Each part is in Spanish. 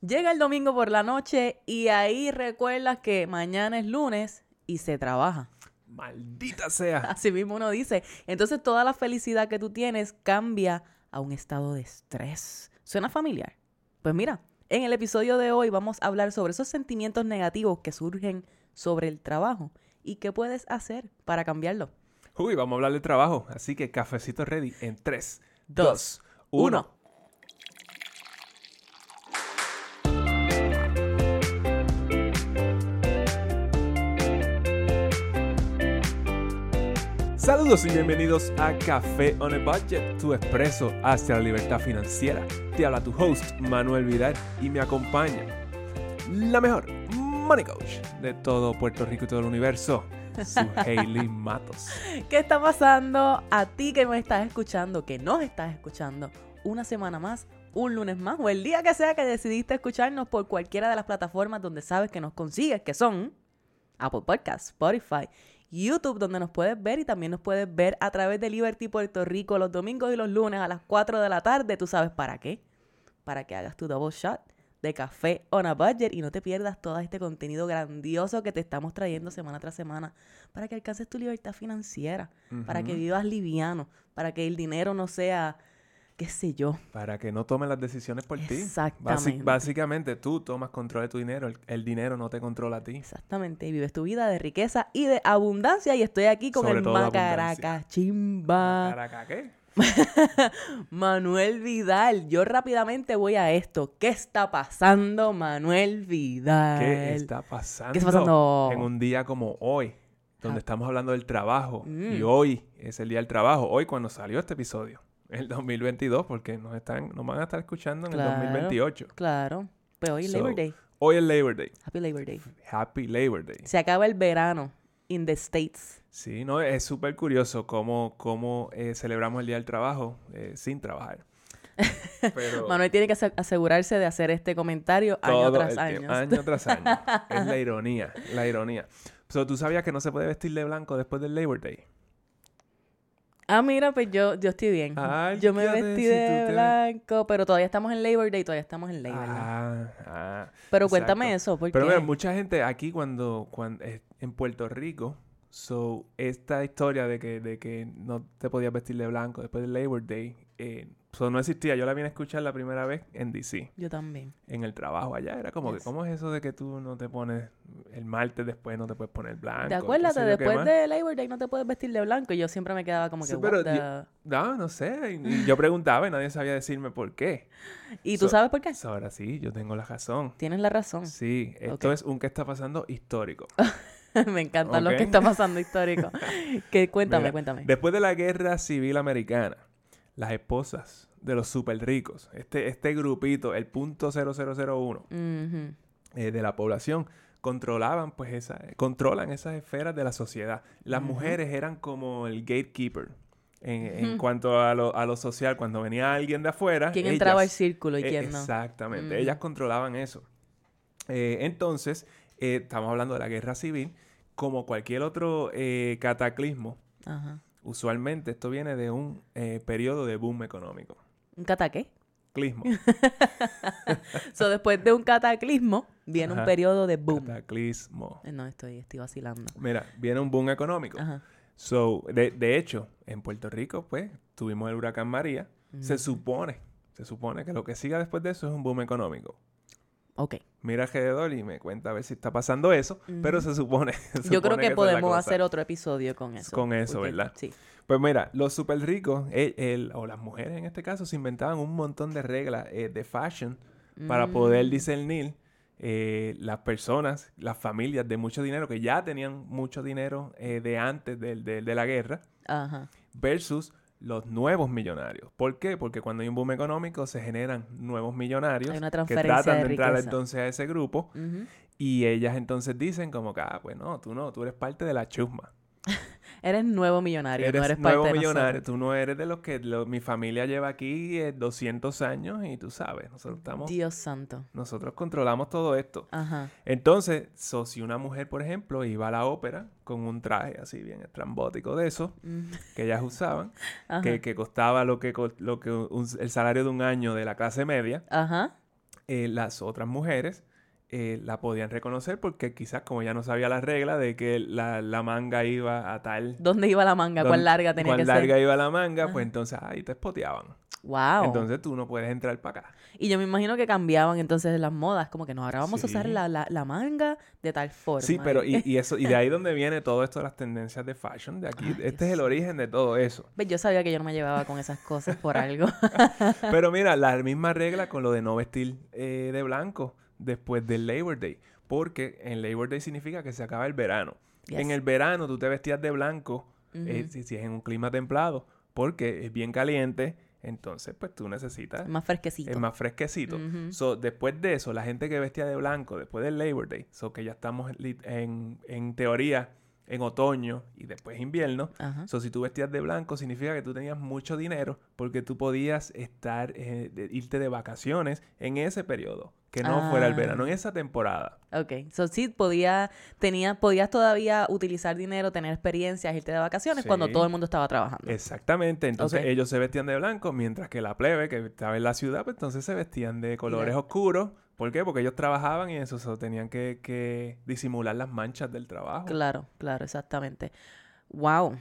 Llega el domingo por la noche y ahí recuerdas que mañana es lunes y se trabaja. Maldita sea. Así mismo uno dice. Entonces toda la felicidad que tú tienes cambia a un estado de estrés. ¿Suena familiar? Pues mira, en el episodio de hoy vamos a hablar sobre esos sentimientos negativos que surgen sobre el trabajo y qué puedes hacer para cambiarlo. Uy, vamos a hablar de trabajo. Así que cafecito ready en 3, Dos, 2, 1. Saludos y bienvenidos a Café on a Budget, tu expreso hacia la libertad financiera. Te habla tu host, Manuel Vidal, y me acompaña la mejor money coach de todo Puerto Rico y todo el universo, su Hailey Matos. ¿Qué está pasando a ti que me estás escuchando, que nos estás escuchando una semana más, un lunes más o el día que sea que decidiste escucharnos por cualquiera de las plataformas donde sabes que nos consigues, que son Apple Podcasts, Spotify, YouTube, donde nos puedes ver y también nos puedes ver a través de Liberty Puerto Rico los domingos y los lunes a las 4 de la tarde. ¿Tú sabes para qué? Para que hagas tu double shot de café on a budget y no te pierdas todo este contenido grandioso que te estamos trayendo semana tras semana para que alcances tu libertad financiera, para que vivas liviano, para que el dinero no sea, qué sé yo. Para que no tomen las decisiones por ti. Basi- Exactamente. básicamente tú tomas control de tu dinero, el, el dinero no te controla a ti. Exactamente, y vives tu vida de riqueza y de abundancia y estoy aquí con Sobre el macaraca chimba. ¿Para qué? Manuel Vidal, yo rápidamente voy a esto. ¿Qué está pasando, Manuel Vidal? ¿Qué está pasando? ¿Qué está pasando? En un día como hoy, donde Ah. estamos hablando del trabajo. Y Mm. hoy es el día del trabajo. Hoy cuando salió este episodio. El 2022, porque nos están, nos van a estar escuchando en Claro. el 2028. Claro, pues hoy es Labor So, Day. Hoy es Labor Day. Happy Labor Day. Happy Labor Day. Se acaba el verano in the States. Sí, no, es súper curioso cómo, cómo eh, celebramos el Día del Trabajo eh, sin trabajar. Pero Manuel tiene que ase- asegurarse de hacer este comentario año tras año. año tras año. Es la ironía, la ironía. So, ¿Tú sabías que no se puede vestir de blanco después del Labor Day? Ah, mira, pues yo, yo estoy bien. Ay, yo me vestí si de te- blanco, pero todavía estamos en Labor Day, todavía estamos en Labor Day. Ah, ah. pero cuéntame eso, porque Pero mira, mucha gente aquí cuando, cuando eh, en Puerto Rico, so, esta historia de que, de que no te podías vestir de blanco después del Labor Day, eh, so, no existía. Yo la vine a escuchar la primera vez en DC. yo también. en el trabajo allá. Era como que. ¿cómo es eso de que tú no te pones el martes después, no te puedes poner blanco? ¿Te acuerdas? Después de Labor Day no te puedes vestir de blanco. Y yo siempre me quedaba como que, Sí, what pero the- yo- No, no sé. Y, y yo preguntaba y nadie sabía decirme por qué. ¿Y tú so- sabes por qué? So, ahora sí, yo tengo la razón. Tienes la razón. Sí, esto es un que está pasando histórico. me encanta lo que está pasando histórico. que cuéntame, Mira, cuéntame. Después de la guerra civil americana, las esposas de los super ricos, este, este grupito, el punto 0001 Ujú. eh, de la población, controlaban pues esa, controlan esas esferas de la sociedad. Las mujeres eran como el gatekeeper en, cuanto a lo, a lo social. Cuando venía alguien de afuera, ¿Quién entraba al círculo y eh, quién no? Exactamente, ellas controlaban eso. Eh, entonces, eh, estamos hablando de la guerra civil, como cualquier otro eh, cataclismo, Ajá. Usualmente esto viene de un eh, periodo de boom económico. ¿Un cataqué? Clismo. so, después de un cataclismo, viene un periodo de boom. Cataclismo. Eh, No, estoy, estoy vacilando. Mira, viene un boom económico. Ajá. So, de, de hecho, en Puerto Rico, pues, tuvimos el huracán María. Se Ujú. supone, se supone que lo que siga después de eso es un boom económico. Ok. Mira alrededor y me cuenta a ver si está pasando eso, pero se supone. se Yo creo que podemos hacer otro episodio con eso. Con eso, porque- ¿verdad? Sí. Pues mira, los super ricos, él- él- o las mujeres en este caso, se inventaban un montón de reglas eh, de fashion para poder Mm. discernir eh, las personas, las familias de mucho dinero, que ya tenían mucho dinero eh, de antes del- de la guerra, Ajá. versus los nuevos millonarios. ¿Por qué? Porque cuando hay un boom económico se generan nuevos millonarios Hay una que tratan de de entrar entonces a ese grupo y ellas entonces dicen como que, ah, pues no, tú no, tú eres parte de la chusma. Eres nuevo millonario, Eres, no eres nuevo parte millonario, tú no eres de los que lo- mi familia lleva aquí eh, 200 años y tú sabes, nosotros estamos, Dios santo. nosotros controlamos todo esto. Ajá. Entonces, so, si una mujer, por ejemplo, iba a la ópera con un traje así bien estrambótico de eso, Mm. que ellas usaban, que, que costaba lo que, lo que un- el salario de un año de la clase media, Ajá. eh, las otras mujeres eh, la podían reconocer porque quizás como ya no sabía la regla de que la, la manga iba a tal... ¿Dónde iba la manga? ¿Cuán larga tenía cuán que larga ser? iba la manga, pues entonces ahí te espoteaban. Wow. Entonces tú no puedes entrar para acá. y yo me imagino que cambiaban entonces las modas, como que no, ahora vamos a usar la, la, la manga de tal forma. Sí, pero y, y eso y de ahí donde viene todo esto de las tendencias de fashion, de aquí, Ay, este Dios es el origen de todo eso. Yo sabía que yo no me llevaba con esas cosas por algo. Pero mira, la misma regla con lo de no vestir eh, de blanco después del Labor Day, porque en Labor Day significa que se acaba el verano. Yes. En el verano tú te vestías de blanco eh, si, si es en un clima templado, porque es bien caliente, entonces pues tú necesitas Más fresquecito. es más fresquecito. So, después de eso, la gente que vestía de blanco, después del Labor Day, so que ya estamos en, en teoría en otoño y después invierno. Ajá. So, si tú vestías de blanco, significa que tú tenías mucho dinero porque tú podías estar, eh, de- irte de vacaciones en ese periodo, que no fuera el Ah. verano, en esa temporada. Ok, so sí podía, tenía, podías todavía utilizar dinero, tener experiencias, irte de vacaciones cuando todo el mundo estaba trabajando. Exactamente, entonces ellos se vestían de blanco, mientras que la plebe, que estaba en la ciudad, pues entonces se vestían de colores oscuros. ¿Por qué? Porque ellos trabajaban y eso, so, tenían que, que disimular las manchas del trabajo. Claro, claro, exactamente. Wow,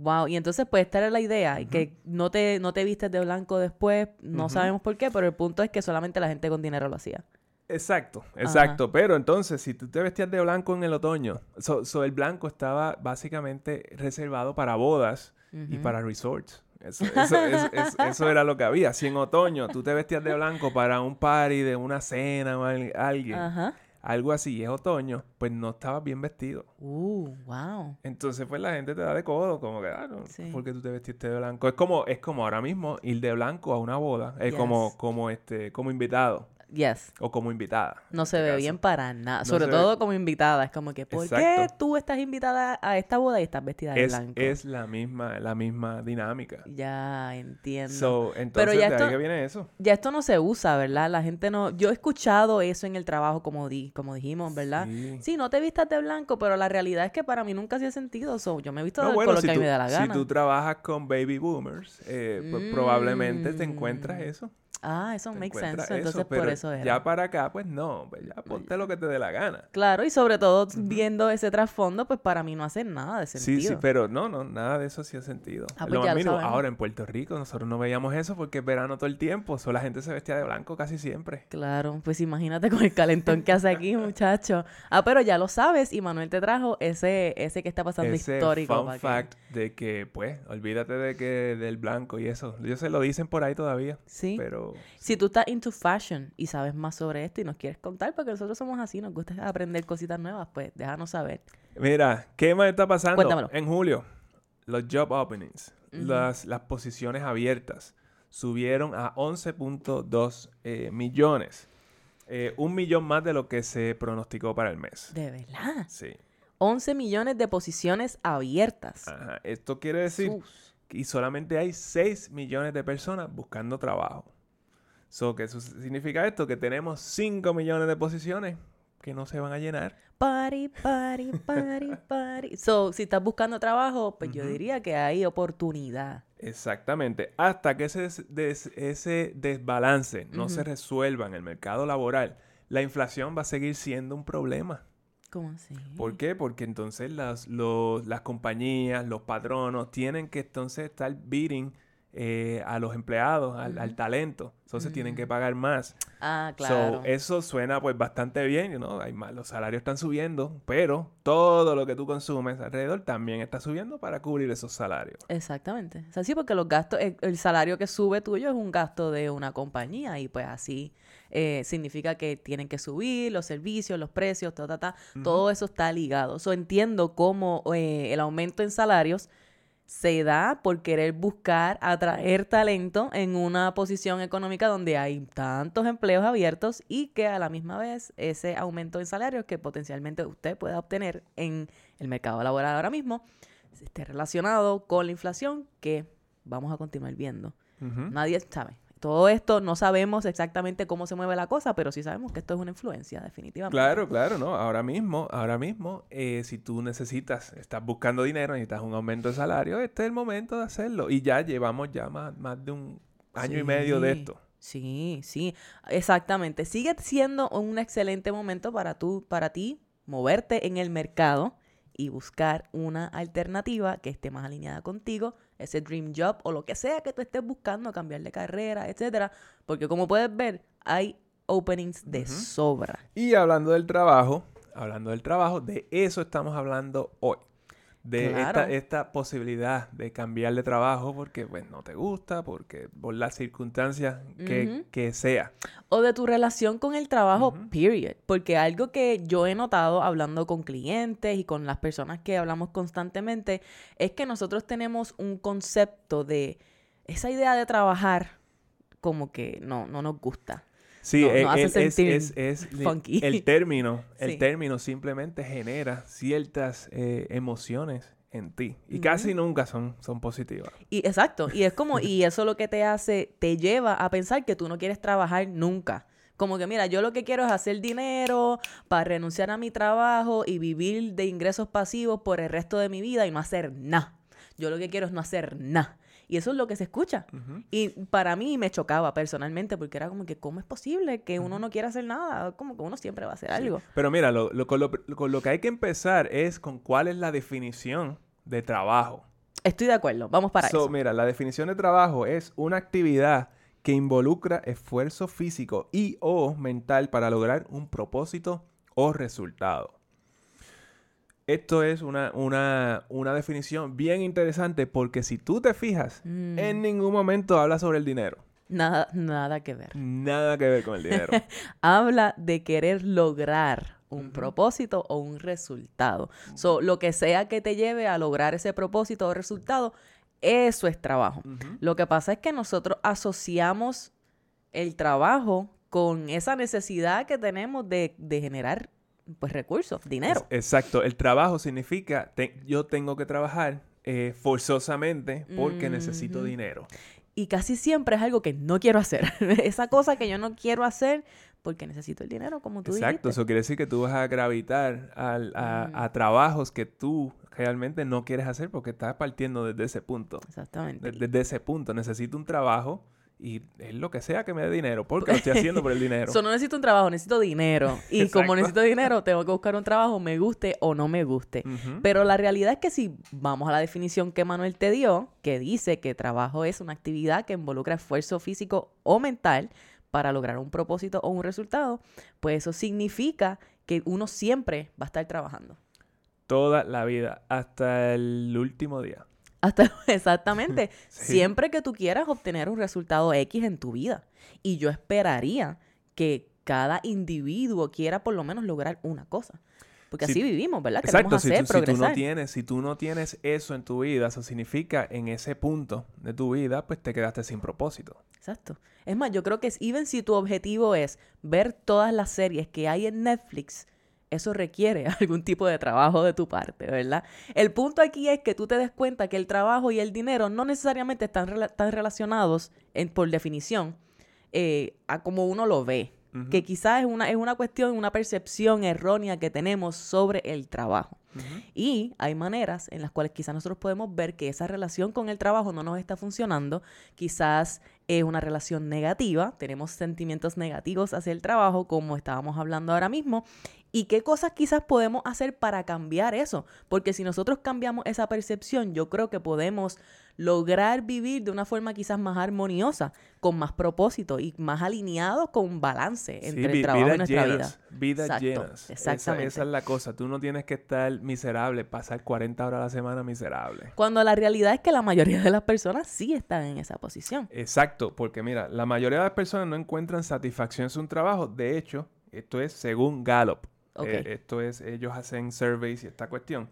wow. Y entonces, pues, esta era la idea, y que no te, no te vistes de blanco después, no sabemos por qué, pero el punto es que solamente la gente con dinero lo hacía. Exacto, exacto. Pero entonces, si tú te vestías de blanco en el otoño, so, so el blanco estaba básicamente reservado para bodas y para resorts. Eso, eso, eso- eso- era lo que había. Si en otoño tú te vestías de blanco para un party de una cena o al- alguien, Ajá. Algo así, y es otoño, pues no estabas bien vestido. Uh, wow. Entonces, pues la gente te da de codo, como que, ah, no, Sí. ¿por qué tú te vestiste de blanco? Es como, es como ahora mismo ir de blanco a una boda, es como, como este, como invitado Yes. o como invitada. No se este ve caso. bien para nada. No Sobre se ve- todo como invitada. Es como que, ¿por qué Exacto. tú estás invitada a esta boda y estás vestida de Es, blanco? es la misma, la misma dinámica. Ya entiendo. So, entonces, ya de esto- ahí que viene eso. Ya esto no se usa, ¿verdad? La gente no... Yo he escuchado eso en el trabajo, como, di, como dijimos, ¿verdad? Sí. Sí, no te vistas de blanco, pero la realidad es que para mí nunca hacía sentido. So, yo me he visto No, de bueno, color si que tú, me da la si gana. tú trabajas con baby boomers, eh, pues probablemente te encuentras Mm. eso. Ah, eso makes sense. Entonces, eso, por pero eso era. Ya para acá, pues no, pues ya ponte lo que te dé la gana. Claro, y sobre todo viendo ese trasfondo, pues para mí no hace nada de sentido. Sí, sí, pero no, no, nada de eso hacía sentido. Ah, pues lo ya lo ahora en Puerto Rico nosotros no veíamos eso porque es verano todo el tiempo, solo la gente se vestía de blanco casi siempre. Claro, pues imagínate con el calentón que hace aquí, muchacho. Ah, pero ya lo sabes y Manuel te trajo ese, ese que está pasando Ese histórico. fun que- fact de que, pues, olvídate de que del blanco y eso. Ellos se lo dicen por ahí todavía, Sí. pero Si tú estás into fashion y sabes más sobre esto y nos quieres contar, porque nosotros somos así, nos gusta aprender cositas nuevas, pues déjanos saber. Mira, ¿qué más está pasando? Cuéntamelo. En julio, los job openings, las, las posiciones abiertas, subieron a 11.2 eh, millones. Eh, un millón más de lo que se pronosticó para el mes. De verdad. Sí. 11 millones de posiciones abiertas. Ajá. Esto quiere decir que solamente hay 6 millones de personas buscando trabajo. So, ¿Qué eso significa esto? Que tenemos 5 millones de posiciones que no se van a llenar. Party, party, party, party. So, si estás buscando trabajo, pues yo diría que hay oportunidad. Exactamente. Hasta que ese, des- des- ese desbalance no se resuelva en el mercado laboral, la inflación va a seguir siendo un problema. ¿Cómo así? ¿Por qué? Porque entonces las, los- las compañías, los patronos, tienen que entonces estar bidding eh, a los empleados, al, talento. Entonces tienen que Mm. pagar más. Ah, So, claro. eso suena pues bastante bien, ¿no? Hay más, los salarios están subiendo, pero todo lo que tú consumes alrededor también está subiendo para cubrir esos salarios. Exactamente. O sea, sí, porque los gastos, el, el salario que sube tuyo es un gasto de una compañía y pues así eh, significa que tienen que subir los servicios, los precios, ta, ta, ta. Todo eso está ligado. So, entiendo cómo eh, el aumento en salarios se da por querer buscar atraer talento en una posición económica donde hay tantos empleos abiertos y que a la misma vez ese aumento en salarios que potencialmente usted pueda obtener en el mercado laboral ahora mismo esté relacionado con la inflación que vamos a continuar viendo. Nadie sabe. Todo esto no sabemos exactamente cómo se mueve la cosa, pero sí sabemos que esto es una influencia, definitivamente. Claro, claro, ¿no? Ahora mismo, ahora mismo, eh, si tú necesitas, estás buscando dinero, necesitas un aumento de salario, este es el momento de hacerlo. Y ya llevamos ya más, más de un año y medio de esto. Sí, sí, exactamente. Sigue siendo un excelente momento para, tú, para ti moverte en el mercado y buscar una alternativa que esté más alineada contigo, ese dream job o lo que sea que tú estés buscando, cambiar de carrera, etcétera, porque como puedes ver, hay openings de sobra. Y hablando del trabajo, hablando del trabajo, de eso estamos hablando hoy de esta, posibilidad de cambiar de trabajo porque pues no te gusta, porque por las circunstancias que, sea. O de tu relación con el trabajo, period. Porque algo que yo he notado hablando con clientes y con las personas que hablamos constantemente es que nosotros tenemos un concepto de esa idea de trabajar como que no, no nos gusta. Sí, e, es, es, el término, el término simplemente genera ciertas eh, emociones en ti y casi nunca son, son positivas. Y exacto, y es como, y eso lo que te hace, te lleva a pensar que tú no quieres trabajar nunca. Como que mira, yo lo que quiero es hacer dinero para renunciar a mi trabajo y vivir de ingresos pasivos por el resto de mi vida y no hacer nada. Yo lo que quiero es no hacer nada. Y eso es lo que se escucha. Y para mí me chocaba personalmente porque era como que, ¿cómo es posible que uno no quiera hacer nada? Como que uno siempre va a hacer algo. Pero mira, lo, con, lo, que hay que empezar es con cuál es la definición de trabajo. Estoy de acuerdo, vamos para eso. Mira, la definición de trabajo es una actividad que involucra esfuerzo físico y o mental para lograr un propósito o resultado. Esto es una, una, una, definición bien interesante porque si tú te fijas, mm. en ningún momento habla sobre el dinero. Nada, nada que ver. Nada que ver con el dinero. habla de querer lograr un propósito o un resultado. So, lo que sea que te lleve a lograr ese propósito o resultado, eso es trabajo. Lo que pasa es que nosotros asociamos el trabajo con esa necesidad que tenemos de, de generar pues recursos, dinero. exacto, el trabajo significa yo tengo que trabajar eh, forzosamente porque necesito dinero. Y casi siempre es algo que no quiero hacer. Esa cosa que yo no quiero hacer porque necesito el dinero, como tú Exacto, eso quiere decir que tú vas a gravitar a, trabajos que tú realmente no quieres hacer porque estás partiendo desde ese punto. Exactamente. desde ese punto, necesito un trabajo y es lo que sea que me dé dinero, porque lo estoy haciendo por el dinero. Eso no necesito un trabajo, necesito dinero. Y como necesito dinero, tengo que buscar un trabajo, me guste o no me guste. Pero la realidad es que si vamos a la definición que Manuel te dio, que dice que trabajo es una actividad que involucra esfuerzo físico o mental para lograr un propósito o un resultado, pues eso significa que uno siempre va a estar trabajando. Toda la vida, hasta el último día. Hasta exactamente. Siempre que tú quieras obtener un resultado X en tu vida. Y yo esperaría que cada individuo quiera por lo menos lograr una cosa. Porque así vivimos, ¿verdad? Exacto, si, tú, si, tú, no tienes, si tú no tienes eso en tu vida, eso significa en ese punto de tu vida, pues te quedaste sin propósito. Exacto. Es más, yo creo que es, even si tu objetivo es ver todas las series que hay en Netflix, eso requiere algún tipo de trabajo de tu parte, ¿verdad? El punto aquí es que tú te des cuenta que el trabajo y el dinero no necesariamente están, relacionados en, por definición eh, a como uno lo ve. Que quizás es una, es una cuestión, una percepción errónea que tenemos sobre el trabajo. Y hay maneras en las cuales quizás nosotros podemos ver que esa relación con el trabajo no nos está funcionando. Quizás es una relación negativa, tenemos sentimientos negativos hacia el trabajo, como estábamos hablando ahora mismo, y qué cosas quizás podemos hacer para cambiar eso. Porque si nosotros cambiamos esa percepción, yo creo que podemos lograr vivir de una forma quizás más armoniosa, con más propósito y más alineado con balance entre el trabajo y nuestra vida. Vidas llenas. Exactamente. Esa, es la cosa. Tú no tienes que estar miserable, pasar 40 horas a la semana miserable. Cuando la realidad es que la mayoría de las personas sí están en esa posición. Exacto, porque mira, la mayoría de las personas no encuentran satisfacción en su trabajo. De hecho, esto es según Gallup. Eh, esto es, ellos hacen surveys y esta cuestión.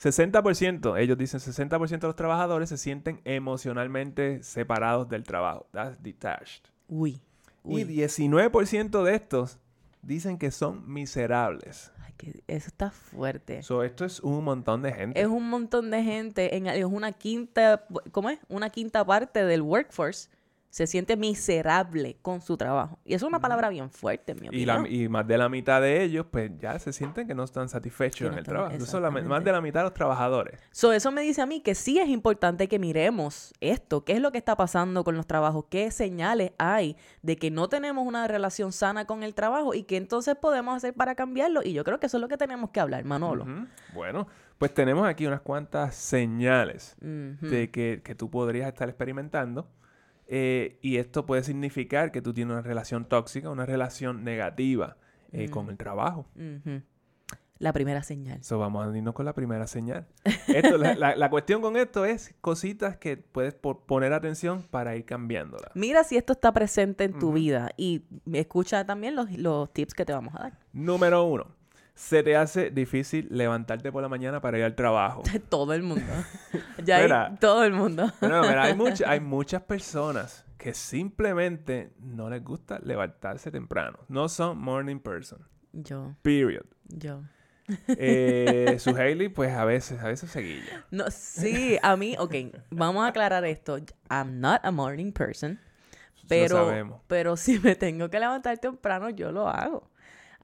60%, ellos dicen 60% de los trabajadores se sienten emocionalmente separados del trabajo. That's detached. Uy. Y 19% de estos dicen que son miserables. Ay, que eso está fuerte. esto es un montón de gente. Es un montón de gente. En, es una quinta, ¿cómo es? Una quinta parte del workforce se siente miserable con su trabajo. Y eso es una palabra bien fuerte, en mi Y, la- opinión. y más de la mitad de ellos, pues ya se sienten que no están satisfechos en el trabajo. Eso es la- más de la mitad de los trabajadores. So, eso me dice a mí que sí es importante que miremos esto, qué es lo que está pasando con los trabajos, qué señales hay de que no tenemos una relación sana con el trabajo y qué entonces podemos hacer para cambiarlo. Y yo creo que eso es lo que tenemos que hablar, Manolo. Bueno, pues tenemos aquí unas cuantas señales de que, que tú podrías estar experimentando. Eh, y esto puede significar que tú tienes una relación tóxica, una relación negativa eh, Mm. con el trabajo. La primera señal. So, vamos a irnos con la primera señal. Esto, la, la- la cuestión con esto es cositas que puedes po- poner atención para ir cambiándola. Mira si esto está presente en tu vida y escucha también los, los tips que te vamos a dar. Número uno. Se te hace difícil levantarte por la mañana para ir al trabajo. Todo el mundo. ya hay todo el mundo. Pero, mira, hay, much- hay muchas personas que simplemente no les gusta levantarse temprano. No son morning person. Yo, Period. yo. Eh, su Hailey, pues a veces, a veces se guilla. No, sí, a mí, ok, vamos a aclarar esto. I'm not a morning person, pero, sabemos. pero si me tengo que levantar temprano, yo lo hago.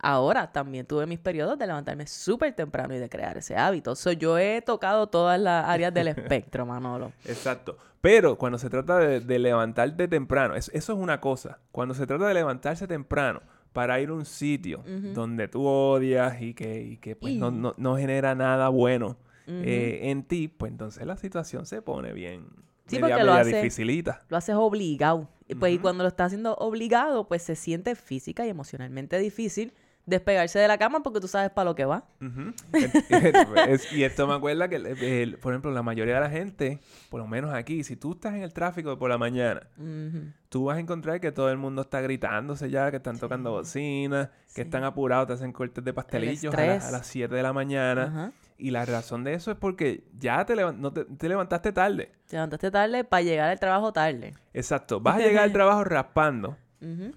Ahora, también tuve mis periodos de levantarme súper temprano y de crear ese hábito. So, yo he tocado todas las áreas del espectro, Manolo. Exacto. Pero cuando se trata de, de levantarte temprano, es- eso es una cosa. Cuando se trata de levantarse temprano para ir a un sitio donde tú odias y que, y que pues, no, Y- no- no genera nada bueno eh, en ti, pues entonces la situación se pone bien Sí, media, porque lo media hace- dificilita. Lo haces obligado. Y pues y cuando lo estás haciendo obligado, pues se siente física y emocionalmente difícil despegarse de la cama porque tú sabes para lo que va. Es- y esto me acuerda que, el- el- por ejemplo, la mayoría de la gente, por lo menos aquí, si tú estás en el tráfico por la mañana, Ujú. tú vas a encontrar que todo el mundo está gritándose ya, que están tocando bocinas, Sí. que están apurados, te hacen cortes de pastelillos a, la- estrés. a las 7 de la mañana. Ajá. Y la razón de eso es porque ya te, levan- no te, te levantaste tarde. Te levantaste tarde para llegar al trabajo tarde. Exacto. Vas a llegar al trabajo raspando,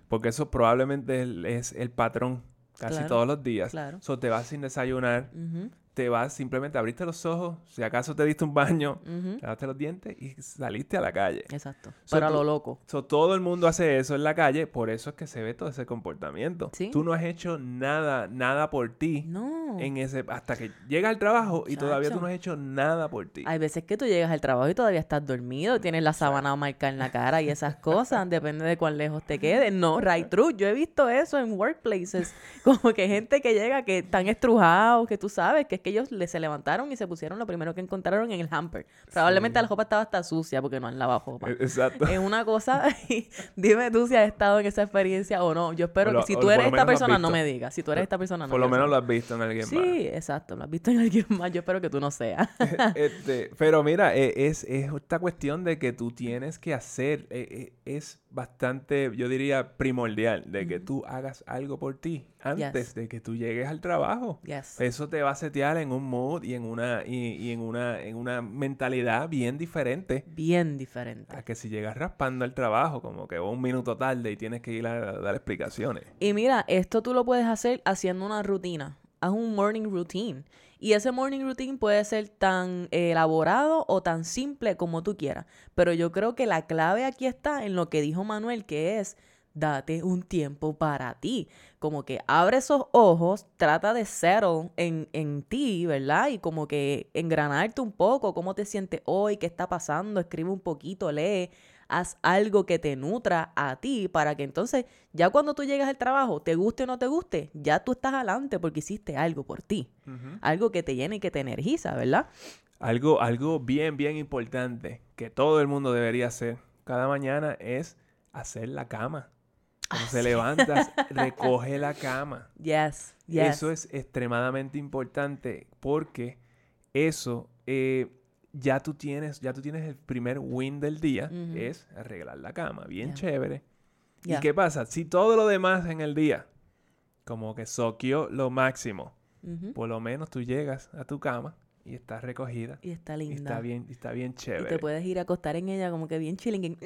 porque eso probablemente es el patrón casi Claro, todos los días. claro. So, te vas sin desayunar. Te vas simplemente, abriste los ojos, si acaso te diste un baño, Ujú. lavaste los dientes y saliste a la calle. Exacto. So, Pero a tú- lo loco. So, todo el mundo hace eso en la calle, por eso es que se ve todo ese comportamiento. Sí. Tú no has hecho nada, nada por ti No. en ese, hasta que llegas al trabajo y todavía tú no has hecho nada por ti. Hay veces que tú llegas al trabajo y todavía estás dormido, tienes la sábana marcada en la cara y esas cosas, depende de cuán lejos te quedes. No, right true. Yo he visto eso en workplaces, como que gente que llega que están estrujados, que tú sabes, que es que ellos le se levantaron y se pusieron lo primero que encontraron en el hamper. Probablemente la ropa estaba hasta sucia porque no han lavado ropa. E- Exacto. Es una cosa, dime tú si has estado en esa experiencia o no. Yo espero lo- que si tú eres esta persona, no me digas. Si tú eres esta persona, no Por lo menos lo has visto en alguien Sí, exacto. Lo has visto en alguien más. Yo espero que tú no seas. más. Este, pero mira, e- es, es esta cuestión de que tú tienes que hacer, e- es bastante, yo diría, primordial, de que tú hagas algo por ti antes Yes. de que tú llegues al trabajo. Yes. Eso te va a setear en un mood y en una, y, y en una, en una mentalidad bien diferente Bien diferente. a que si llegas raspando al trabajo, como que un minuto tarde y tienes que ir a, dar explicaciones. Y mira, esto tú lo puedes hacer haciendo una rutina. Haz un morning routine. Y ese morning routine puede ser tan elaborado o tan simple como tú quieras. Pero yo creo que la clave aquí está en lo que dijo Manuel, que es date un tiempo para ti. Como que abre esos ojos, trata de settle en, en ti, ¿verdad? Y como que engranarte un poco, cómo te sientes hoy, qué está pasando, escribe un poquito, lee, haz algo que te nutra a ti para que entonces ya cuando tú llegas al trabajo, te guste o no te guste, ya tú estás adelante porque hiciste algo por ti, algo que te llena y que te energiza, ¿verdad? Algo, algo bien, bien importante que todo el mundo debería hacer cada mañana es hacer la cama. Cuando Ah, se levantas, recoge la cama. Yes, yes. Eso es extremadamente importante porque eso eh, ya tú tienes, ya tú tienes el primer win del día, es arreglar la cama, bien chévere. ¿Y qué pasa? Si todo lo demás en el día, como que soqueó lo máximo, por lo menos tú llegas a tu cama y está recogida. Y está Y linda. está bien, y está bien Y chévere. te puedes ir a acostar en ella como que bien chilling. y-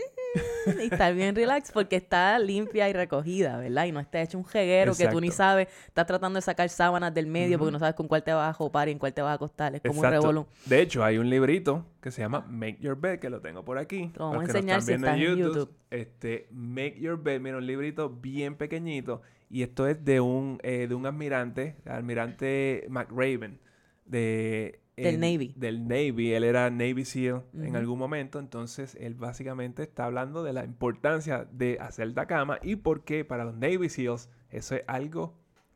y estar bien relax porque está limpia y recogida, ¿verdad? Y no está hecho un jeguero que tú ni sabes. Estás tratando de sacar sábanas del medio porque no sabes con cuál te vas a jopar y en cuál te vas a acostar. Es como un revolú. De hecho, hay un librito que se llama Make Your Bed, que lo tengo por aquí. Lo vamos a enseñar si estás en YouTube. Este, Make Your Bed, mira, un librito bien pequeñito. Y esto es de un, eh, de un almirante, almirante McRaven, de... Del en- Navy. Del Navy. Él era Navy SEAL en algún momento. Entonces, él básicamente está hablando de la importancia de hacer la cama y por qué para los Navy SEALs eso es algo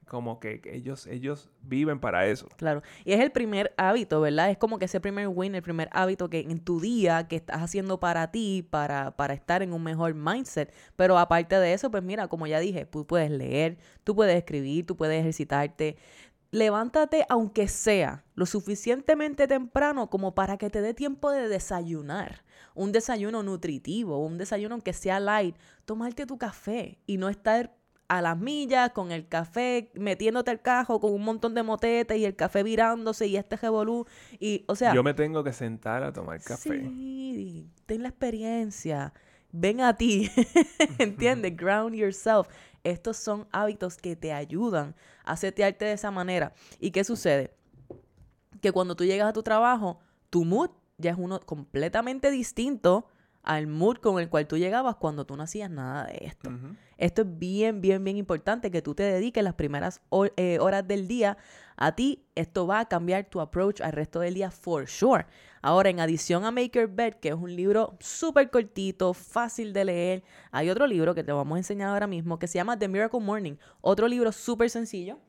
como que que ellos, ellos viven para eso. Claro. Y es el primer hábito, ¿verdad? Es como que ese primer win, el primer hábito que en tu día que estás haciendo para ti, para, para estar en un mejor mindset. Pero aparte de eso, pues mira, como ya dije, tú puedes leer, tú puedes escribir, tú puedes ejercitarte. Levántate aunque sea lo suficientemente temprano como para que te dé tiempo de desayunar. Un desayuno nutritivo, un desayuno aunque sea light, tomarte tu café y no estar a las millas con el café metiéndote el cajo con un montón de motetes y el café virándose y este revolú y o sea Yo me tengo que sentar a tomar café. sí ten la experiencia ven a ti ¿entiendes? ground yourself estos son hábitos que te ayudan a setearte de esa manera. Y qué sucede que cuando tú llegas a tu trabajo tu mood ya es uno completamente distinto al mood con el cual tú llegabas cuando tú no hacías nada de esto esto es bien, bien, bien importante que tú te dediques las primeras hor- eh, horas del día a ti. Esto va a cambiar tu approach al resto del día for sure. Ahora, en adición a Make Your Bed, que es un libro súper cortito, fácil de leer, hay otro libro que te vamos a enseñar ahora mismo que se llama The Miracle Morning. Otro libro súper sencillo.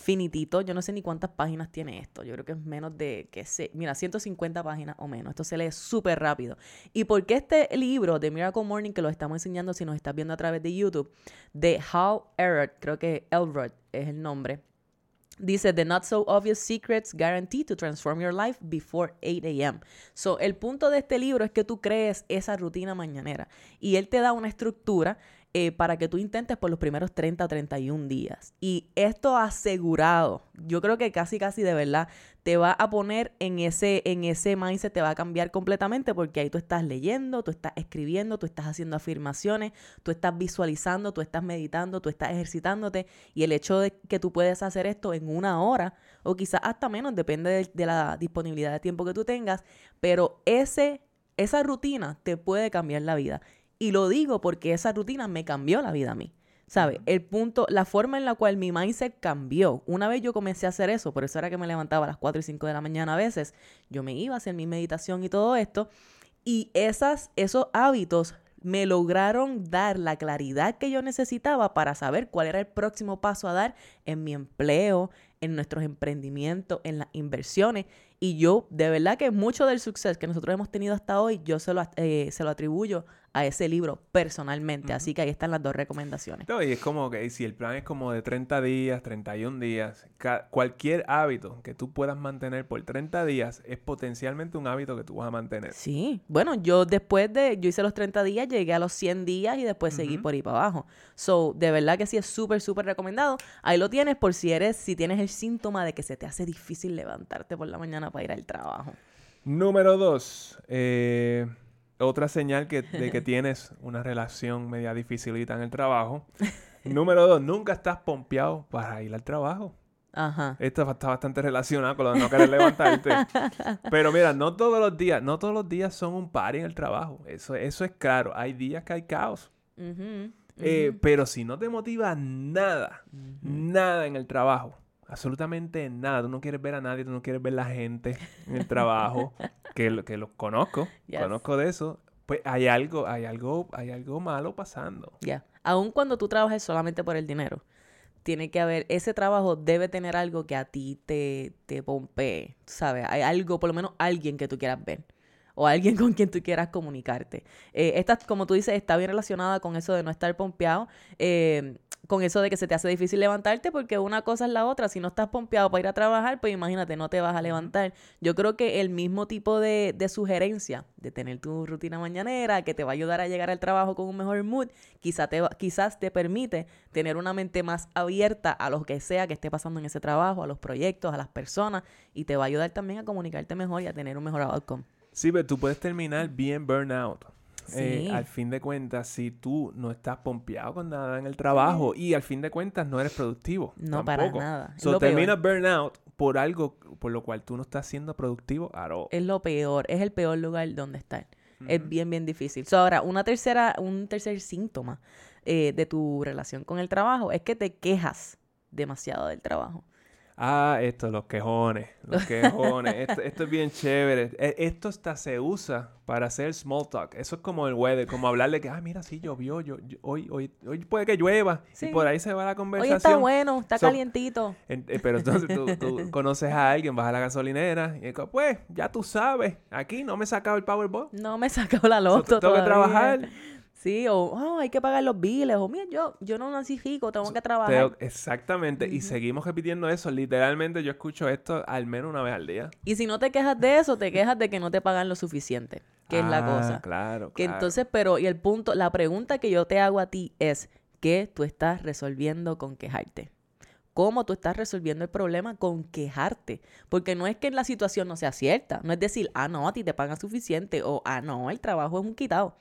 Finitito, yo no sé ni cuántas páginas tiene esto. Yo creo que es menos de, que sé, mira, 150 páginas o menos. Esto se lee súper rápido. ¿Y por qué este libro de Miracle Morning, que lo estamos enseñando si nos estás viendo a través de YouTube, de Hal Elrod, creo que Elrod es el nombre, dice The Not So Obvious Secrets Guaranteed to Transform Your Life Before 8 a.m. So, el punto de este libro es que tú crees esa rutina mañanera y él te da una estructura eh, para que tú intentes por los primeros 30 o 31 días. Y esto asegurado, yo creo que casi casi de verdad te va a poner en ese, en ese mindset, te va a cambiar completamente porque ahí tú estás leyendo, tú estás escribiendo, tú estás haciendo afirmaciones, tú estás visualizando, tú estás meditando, tú estás ejercitándote y el hecho de que tú puedes hacer esto en una hora o quizás hasta menos, depende de, de la disponibilidad de tiempo que tú tengas, pero ese, esa rutina te puede cambiar la vida. Y lo digo porque esa rutina me cambió la vida a mí. ¿Sabes? El punto, la forma en la cual mi mindset cambió. Una vez yo comencé a hacer eso, por eso era que me levantaba a las 4 y 5 de la mañana a veces. Yo me iba a hacer mi meditación y todo esto. Y esas, esos hábitos me lograron dar la claridad que yo necesitaba para saber cuál era el próximo paso a dar en mi empleo, en nuestros emprendimientos, en las inversiones. Y yo, de verdad que mucho del suceso que nosotros hemos tenido hasta hoy, yo se lo, eh, se lo atribuyo a ese libro personalmente. Así que ahí están las dos recomendaciones. No, y es como que si el plan es como de 30 días, 31 días, cualquier hábito que tú puedas mantener por 30 días es potencialmente un hábito que tú vas a mantener. Sí, bueno, yo después de, yo hice los 30 días, llegué a los 100 días y después seguí por ahí para abajo. So, de verdad que sí es súper, súper recomendado. Ahí lo tienes por si eres, si tienes el síntoma de que se te hace difícil levantarte por la mañana para ir al trabajo. Número dos, eh, otra señal que, de que tienes una relación media dificilita en el trabajo. Número dos, nunca estás pompeado para ir al trabajo. Ajá. Esto está bastante relacionado con lo de no querer levantarte. Pero mira, no todos los días, no todos los días son un party en el trabajo. Eso, eso es claro. Hay días que hay caos. Eh, pero si no te motiva nada, nada en el trabajo, absolutamente nada, tú no quieres ver a nadie, tú no quieres ver la gente en el trabajo, que, lo- que los conozco, Yes. conozco de eso, pues hay algo, hay algo, hay algo malo pasando. Ya. Aun cuando tú trabajes solamente por el dinero, tiene que haber, ese trabajo debe tener algo que a ti te, te pompee, ¿sabes? Hay algo, por lo menos alguien que tú quieras ver. O alguien con quien tú quieras comunicarte. Eh, esta, como tú dices, está bien relacionada con eso de no estar pompeado. Eh, con eso de que se te hace difícil levantarte porque una cosa es la otra. Si no estás pompeado para ir a trabajar, pues imagínate, no te vas a levantar. Yo creo que el mismo tipo de, de sugerencia de tener tu rutina mañanera, que te va a ayudar a llegar al trabajo con un mejor mood, quizá te, quizás te permite tener una mente más abierta a lo que sea que esté pasando en ese trabajo, a los proyectos, a las personas, y te va a ayudar también a comunicarte mejor y a tener un mejor outcome. Sí, pero tú puedes terminar bien burnout. Eh, al fin de cuentas, si tú no estás pompeado con nada en el trabajo y al fin de cuentas no eres productivo. No, para nada. So, terminas burnout por algo por lo cual tú no estás siendo productivo at all. Es lo peor, es el peor lugar donde estar. Es bien, bien difícil. So, ahora, una tercera, un tercer síntoma eh, de tu relación con el trabajo es que te quejas demasiado del trabajo. Ah, esto, los quejones, los quejones. esto, es bien chévere. E, esto hasta se usa para hacer small talk. Eso es como el weather, como hablarle que, ah, mira, sí llovió, yo, hoy, hoy, hoy puede que llueva. Y por ahí se va la conversación. Hoy está bueno, está calientito. Eh, pero entonces tú, conoces a alguien, vas a la gasolinera y dices, pues, ya tú sabes, aquí no me he sacado el Powerball. No me he sacado la loto Tengo que trabajar. Sí, o oh, hay que pagar los biles, o mira, yo, yo no nací rico, tengo que trabajar. exactamente, y seguimos repitiendo eso. Literalmente yo escucho esto al menos una vez al día. Y si no te quejas de eso, te quejas de que no te pagan lo suficiente, que es la ah, cosa. Claro, Que entonces, pero, y el punto, la pregunta que yo te hago a ti es, ¿qué tú estás resolviendo con quejarte? cómo tú estás resolviendo el problema con quejarte. Porque no es que la situación no sea cierta. No es decir, ah, no, a ti te pagan suficiente. O, ah, no, el trabajo es un quitado.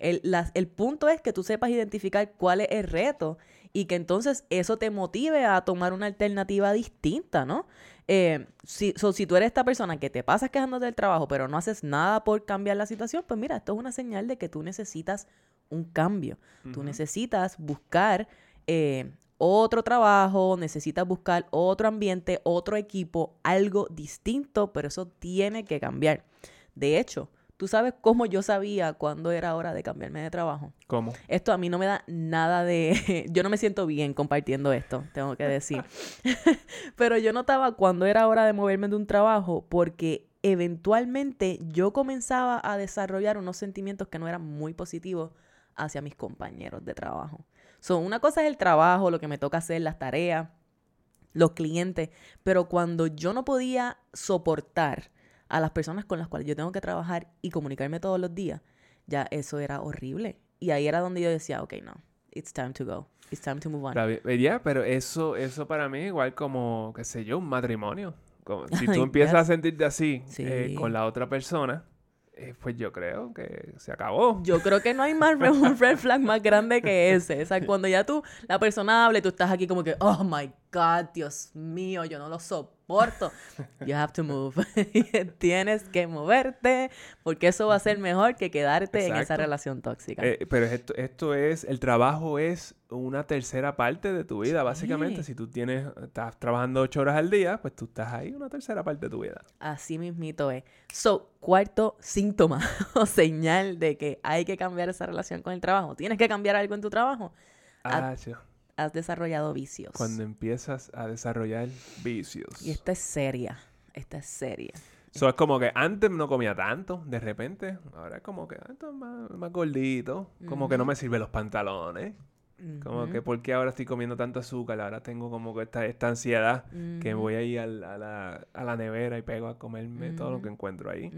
El, el punto es que tú sepas identificar cuál es el reto y que entonces eso te motive a tomar una alternativa distinta, ¿no? Eh, si, si tú eres esta persona que te pasas quejándote del trabajo, pero no haces nada por cambiar la situación, pues mira, esto es una señal de que tú necesitas un cambio. Tú necesitas buscar eh, otro trabajo, necesitas buscar otro ambiente, otro equipo, algo distinto, pero eso tiene que cambiar. De hecho, ¿Tú sabes cómo yo sabía cuándo era hora de cambiarme de trabajo? ¿Cómo? Esto a mí no me da nada de... yo no me siento bien compartiendo esto, tengo que decir. Pero yo notaba cuándo era hora de moverme de un trabajo porque eventualmente yo comenzaba a desarrollar unos sentimientos que no eran muy positivos hacia mis compañeros de trabajo. So, una cosa es el trabajo, lo que me toca hacer, las tareas, los clientes, pero cuando yo no podía soportar a las personas con las cuales yo tengo que trabajar y comunicarme todos los días, ya eso era horrible. Y ahí era donde yo decía, ok, no, it's time to go. It's time to move on. Eh, ya, pero eso, eso para mí es igual como, qué sé yo, un matrimonio. Como, si tú empiezas a sentirte así eh, con la otra persona, eh, pues yo creo que se acabó. Yo creo que no hay más un red flag más grande que ese. O sea, cuando ya tú, la persona hable, tú estás aquí como que, oh my God, Dios mío, yo no lo soporto You have to move. Tienes que moverte porque eso va a ser mejor que quedarte en esa relación tóxica. Eh, pero esto, esto es, el trabajo es una tercera parte de tu vida, básicamente. Si tú tienes, estás trabajando ocho horas al día, pues tú estás ahí una tercera parte de tu vida. Así mismito es. So, cuarto síntoma o señal de que hay que cambiar esa relación con el trabajo. Tienes que cambiar algo en tu trabajo. Ah, sí has desarrollado vicios. Cuando empiezas a desarrollar vicios. Y esta es seria. Esta es seria. Eso es como que antes no comía tanto, de repente. Ahora es como que ah, esto es más, gordito. Como que no me sirven los pantalones. Como que, ¿por qué ahora estoy comiendo tanto azúcar? Ahora tengo como que esta, esta ansiedad que voy ahí a la, a la nevera y pego a comerme todo lo que encuentro ahí.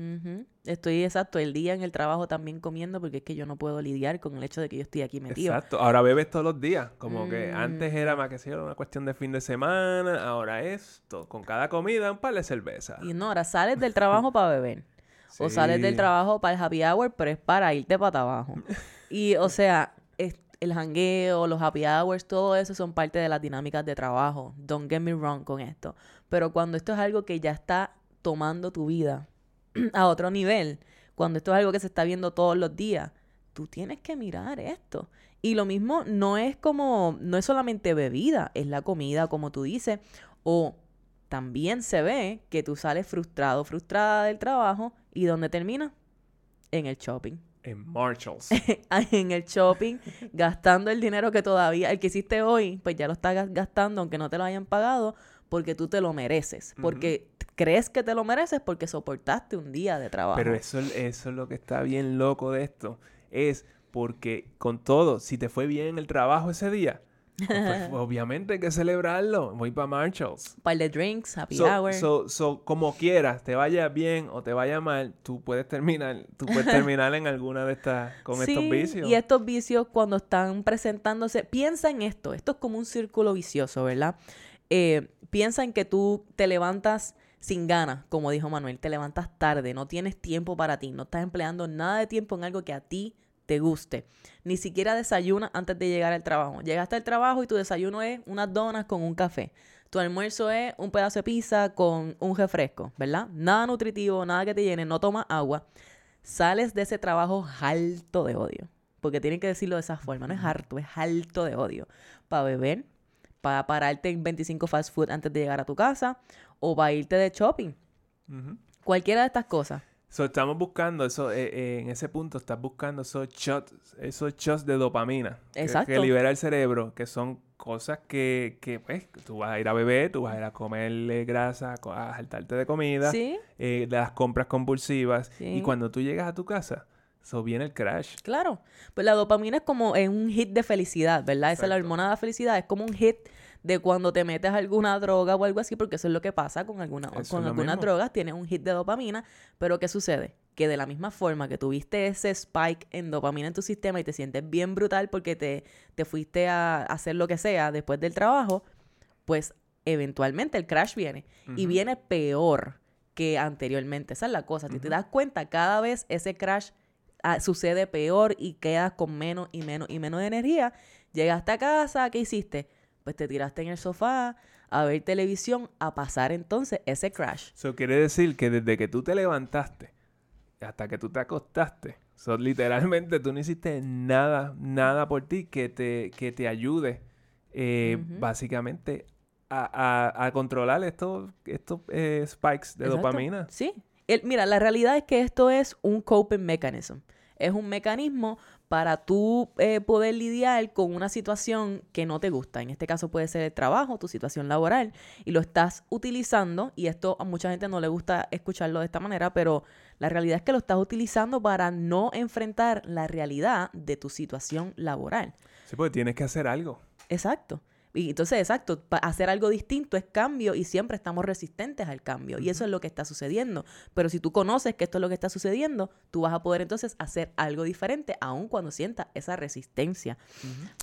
Estoy exacto el día en el trabajo también comiendo porque es que yo no puedo lidiar con el hecho de que yo estoy aquí metido. Exacto. Ahora bebes todos los días. Como que antes era más que si era una cuestión de fin de semana. Ahora esto. Con cada comida un par de cerveza. Y no, ahora sales del trabajo para beber. O sales del trabajo para el happy hour, pero es para irte para abajo. y, o sea, el hangueo, los happy hours, todo eso son parte de las dinámicas de trabajo. Don't get me wrong con esto. Pero cuando esto es algo que ya está tomando tu vida a otro nivel, cuando esto es algo que se está viendo todos los días, tú tienes que mirar esto. Y lo mismo no es como, no es solamente bebida, es la comida, como tú dices, o también se ve que tú sales frustrado, frustrada del trabajo y ¿dónde termina? En el shopping en Marshalls. en el shopping, gastando el dinero que todavía, el que hiciste hoy, pues ya lo estás gastando aunque no te lo hayan pagado, porque tú te lo mereces. Porque crees que te lo mereces porque soportaste un día de trabajo. Pero eso, eso es lo que está bien loco de esto. Es porque con todo, si te fue bien el trabajo ese día, Pues, obviamente hay que celebrarlo. Voy para Marshalls. Par de drinks, happy So, hour. so- so, como quieras, te vaya bien o te vaya mal, tú puedes terminar, tú puedes terminar en alguna de estas con estos vicios. Y estos vicios cuando están presentándose, piensa en esto, esto es como un círculo vicioso, ¿verdad? Eh, piensa en que tú te levantas sin ganas, como dijo Manuel, te levantas tarde, no tienes tiempo para ti, no estás empleando nada de tiempo en algo que a ti te guste. Ni siquiera desayunas antes de llegar al trabajo. Llegaste al trabajo y tu desayuno es unas donas con un café. Tu almuerzo es un pedazo de pizza con un refresco, ¿verdad? Nada nutritivo, nada que te llene, no tomas agua sales de ese trabajo alto de odio. Porque tienen que decirlo de esa forma. No es harto, es alto de odio. Para beber, para pararte en 25 fast food antes de llegar a tu casa o para irte de shopping. Cualquiera de estas cosas. So, estamos buscando eso, eh, eh, en ese punto estás buscando esos shots, esos shots de dopamina que- Exacto. Que, libera el cerebro, que son cosas que, que, pues, tú vas a ir a beber, tú vas a ir a comerle grasa, a saltarte de comida, Sí, eh, de las compras compulsivas, Sí. y cuando tú llegas a tu casa, eso viene el crash. claro. Pues la dopamina es como un hit de felicidad, ¿verdad? Esa es la hormona de la felicidad. Es como un hit de cuando te metes alguna droga o algo así, porque eso es lo que pasa con, alguna, Eso es con algunas mismo. drogas. Tienes un hit de dopamina, pero ¿qué sucede? Que de la misma forma que tuviste ese spike en dopamina en tu sistema y te sientes bien brutal porque te, te fuiste a hacer lo que sea después del trabajo, pues eventualmente el crash viene. Y viene peor que anteriormente. Esa es la cosa. Si te das cuenta, cada vez ese crash ah, sucede peor y quedas con menos y menos y menos de energía. Llegaste a casa, ¿qué hiciste? Pues te tiraste en el sofá a ver televisión, a pasar entonces ese crash. Eso quiere decir que desde que tú te levantaste hasta que tú te acostaste, so, literalmente tú no hiciste nada, nada por ti que te, que te ayude eh, básicamente a, a- a controlar estos, estos eh, spikes de Exacto. dopamina. Sí. El- mira, la realidad es que esto es un coping mechanism. Es un mecanismo para tú eh, poder lidiar con una situación que no te gusta. En este caso puede ser el trabajo, tu situación laboral, y lo estás utilizando, y esto a mucha gente no le gusta escucharlo de esta manera, pero la realidad es que lo estás utilizando para no enfrentar la realidad de tu situación laboral. Sí, porque tienes que hacer algo. Exacto. Y entonces, exacto, hacer algo distinto es cambio y siempre estamos resistentes al cambio. Y eso es lo que está sucediendo. Pero si tú conoces que esto es lo que está sucediendo, tú vas a poder entonces hacer algo diferente, aun cuando sientas esa resistencia.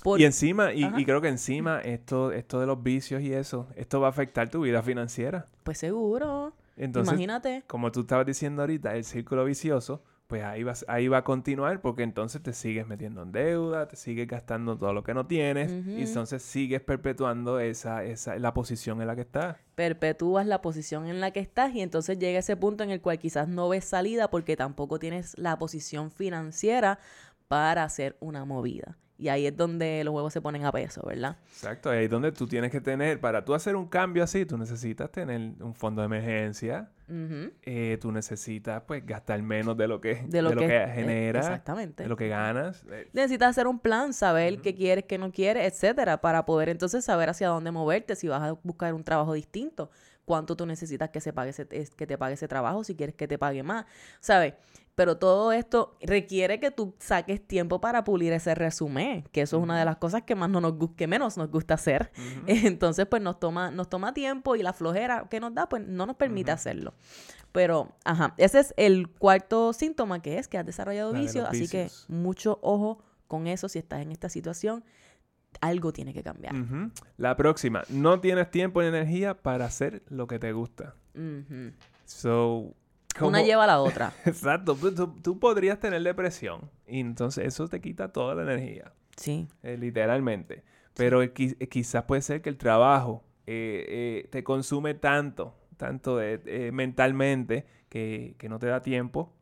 Por- Y encima, y creo que encima esto, esto de los vicios y eso, esto va a afectar tu vida financiera. Pues seguro. Entonces, Imagínate. como tú estabas diciendo ahorita, el círculo vicioso, pues ahí, vas, ahí va a continuar porque entonces te sigues metiendo en deuda, te sigues gastando todo lo que no tienes y entonces sigues perpetuando esa, esa, la posición en la que estás. Perpetúas la posición en la que estás y entonces llega ese punto en el cual quizás no ves salida porque tampoco tienes la posición financiera para hacer una movida. Y ahí es donde los huevos se ponen a peso, ¿verdad? Exacto, ahí es donde tú tienes que tener, para tú hacer un cambio así, tú necesitas tener un fondo de emergencia, eh, tú necesitas pues gastar menos de lo que, De lo que- eh, genera, exactamente. de lo que ganas. eh, Necesitas hacer un plan, saber qué quieres, qué no quieres, etcétera, para poder entonces saber hacia dónde moverte, si vas a buscar un trabajo distinto, cuánto tú necesitas que se pague ese, es- que te pague ese trabajo, si quieres que te pague más, ¿sabes? Pero todo esto requiere que tú saques tiempo para pulir ese resumen, que eso es una de las cosas que más no nos que menos nos gusta hacer. Entonces, pues nos toma, nos toma tiempo y la flojera que nos da, pues no nos permite hacerlo. Pero, ajá, ese es el cuarto síntoma que es que has desarrollado La de vicios, los así que mucho ojo con eso si estás en esta situación. Algo tiene que cambiar. La próxima, no tienes tiempo ni energía para hacer lo que te gusta. So, Una ¿cómo- lleva a la otra. Exacto, tú, tú- podrías tener depresión y entonces eso te quita toda la energía, Sí. eh, literalmente. Pero qui- eh, quizás puede ser que el trabajo eh, eh, te consume tanto, tanto de- eh, mentalmente, que, que no te da tiempo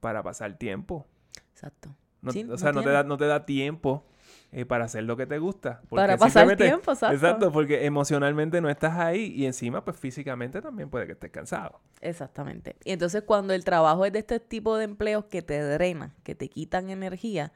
para pasar tiempo. Exacto. No- Sí, o sea, no, te tiene. da, no te da tiempo eh, para hacer lo que te gusta. Para pasar simplemente- tiempo, exacto. Exacto, porque emocionalmente no estás ahí y encima, pues físicamente también puede que estés cansado. Exactamente. Y entonces cuando el trabajo es de este tipo de empleos que te drenan, que te quitan energía,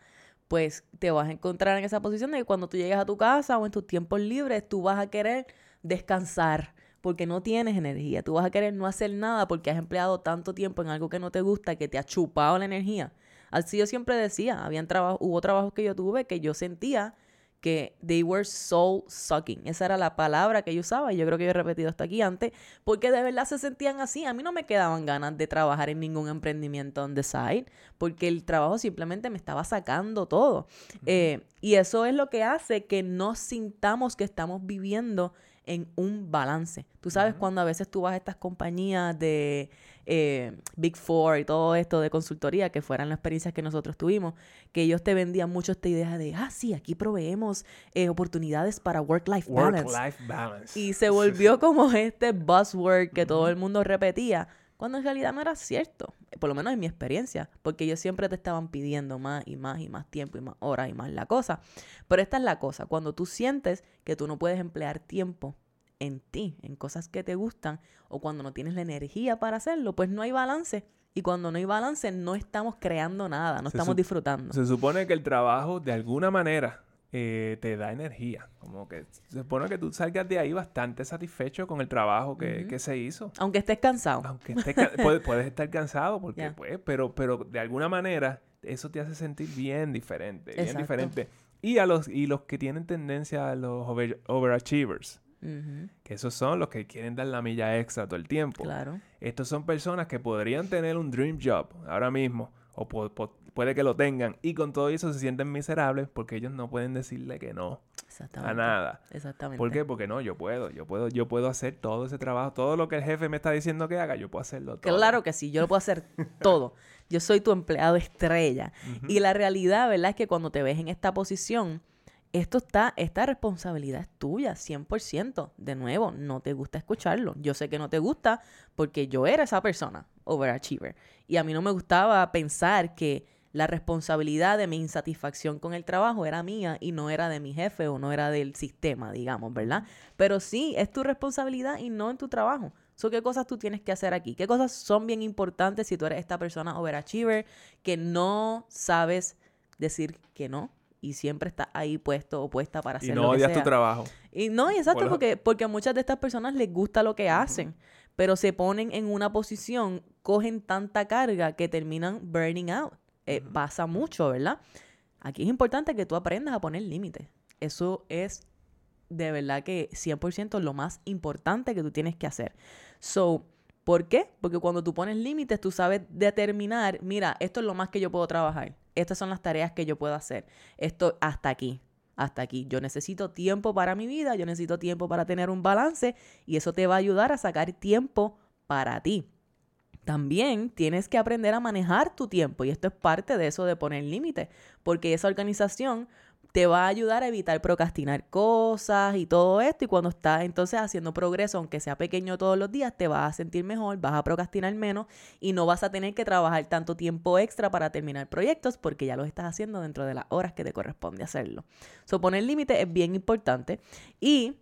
pues te vas a encontrar en esa posición de que cuando tú llegas a tu casa o en tus tiempos libres, tú vas a querer descansar porque no tienes energía. Tú vas a querer no hacer nada porque has empleado tanto tiempo en algo que no te gusta, que te ha chupado la energía. Así yo siempre decía, habían trabajo, hubo trabajos que yo tuve que yo sentía que they were soul sucking. Esa era la palabra que yo usaba y yo creo que yo he repetido hasta aquí antes, porque de verdad se sentían así. A mí no me quedaban ganas de trabajar en ningún emprendimiento on the side, porque el trabajo simplemente me estaba sacando todo. Eh, y eso es lo que hace que no sintamos que estamos viviendo en un balance. Tú sabes, cuando a veces tú vas a estas compañías de eh, Big Four y todo esto de consultoría, que fueran las experiencias que nosotros tuvimos, que ellos te vendían mucho esta idea de, ah, sí, aquí proveemos eh, oportunidades para work-life balance. Work-life balance. Y se volvió como este buzzword que todo el mundo repetía, cuando en realidad no era cierto, por lo menos en mi experiencia, porque ellos siempre te estaban pidiendo más y más y más tiempo y más horas y más la cosa. Pero esta es la cosa, cuando tú sientes que tú no puedes emplear tiempo en ti, en cosas que te gustan, o cuando no tienes la energía para hacerlo, pues no hay balance. Y cuando no hay balance, no estamos creando nada, no Se estamos disfrutando. Se supone que el trabajo, de alguna manera, eh, te da energía. Como que se supone que tú salgas de ahí bastante satisfecho con el trabajo que, Ujú. que se hizo. Aunque estés cansado. Aunque estés puedes, puedes estar cansado, porque Ya. pues, pero, pero de alguna manera eso te hace sentir bien diferente, bien Exacto. diferente. Y a los, y los que tienen tendencia a los over- overachievers, Ujú, que esos son los que quieren dar la milla extra todo el tiempo. Claro. Estos son personas que podrían tener un dream job ahora mismo, o po- po- puede que lo tengan, y con todo eso se sienten miserables porque ellos no pueden decirle que no a nada. Exactamente. ¿Por qué? Porque no, yo puedo, yo puedo, yo puedo hacer todo ese trabajo, todo lo que el jefe me está diciendo que haga, yo puedo hacerlo todo. Claro que sí, yo lo puedo hacer todo. Yo soy tu empleado estrella. Y la realidad, ¿verdad? Es que cuando te ves en esta posición, esto está, esta responsabilidad es tuya, 100%. De nuevo, no te gusta escucharlo. Yo sé que no te gusta porque yo era esa persona, overachiever. Y a mí no me gustaba pensar que la responsabilidad de mi insatisfacción con el trabajo era mía y no era de mi jefe o no era del sistema, digamos, ¿verdad? Pero sí, es tu responsabilidad y no en tu trabajo. So, ¿Qué cosas tú tienes que hacer aquí? ¿Qué cosas son bien importantes si tú eres esta persona overachiever que no sabes decir que no y siempre estás ahí puesto o puesta para hacer Y lo no que odias tu trabajo. Y no, y exacto, Por lo- porque, porque a muchas de estas personas les gusta lo que hacen, pero se ponen en una posición, cogen tanta carga que terminan burning out. Eh, Pasa mucho, ¿verdad? Aquí es importante que tú aprendas a poner límites. Eso es de verdad que 100% lo más importante que tú tienes que hacer. So, ¿por qué? Porque cuando tú pones límites, tú sabes determinar, mira, esto es lo más que yo puedo trabajar. Estas son las tareas que yo puedo hacer. Esto hasta aquí, hasta aquí. Yo necesito tiempo para mi vida, yo necesito tiempo para tener un balance y eso te va a ayudar a sacar tiempo para ti. También tienes que aprender a manejar tu tiempo y esto es parte de eso de poner límites, porque esa organización te va a ayudar a evitar procrastinar cosas y todo esto y cuando estás entonces haciendo progreso, aunque sea pequeño todos los días, te vas a sentir mejor, vas a procrastinar menos y no vas a tener que trabajar tanto tiempo extra para terminar proyectos porque ya los estás haciendo dentro de las horas que te corresponde hacerlo. So, poner límites es bien importante y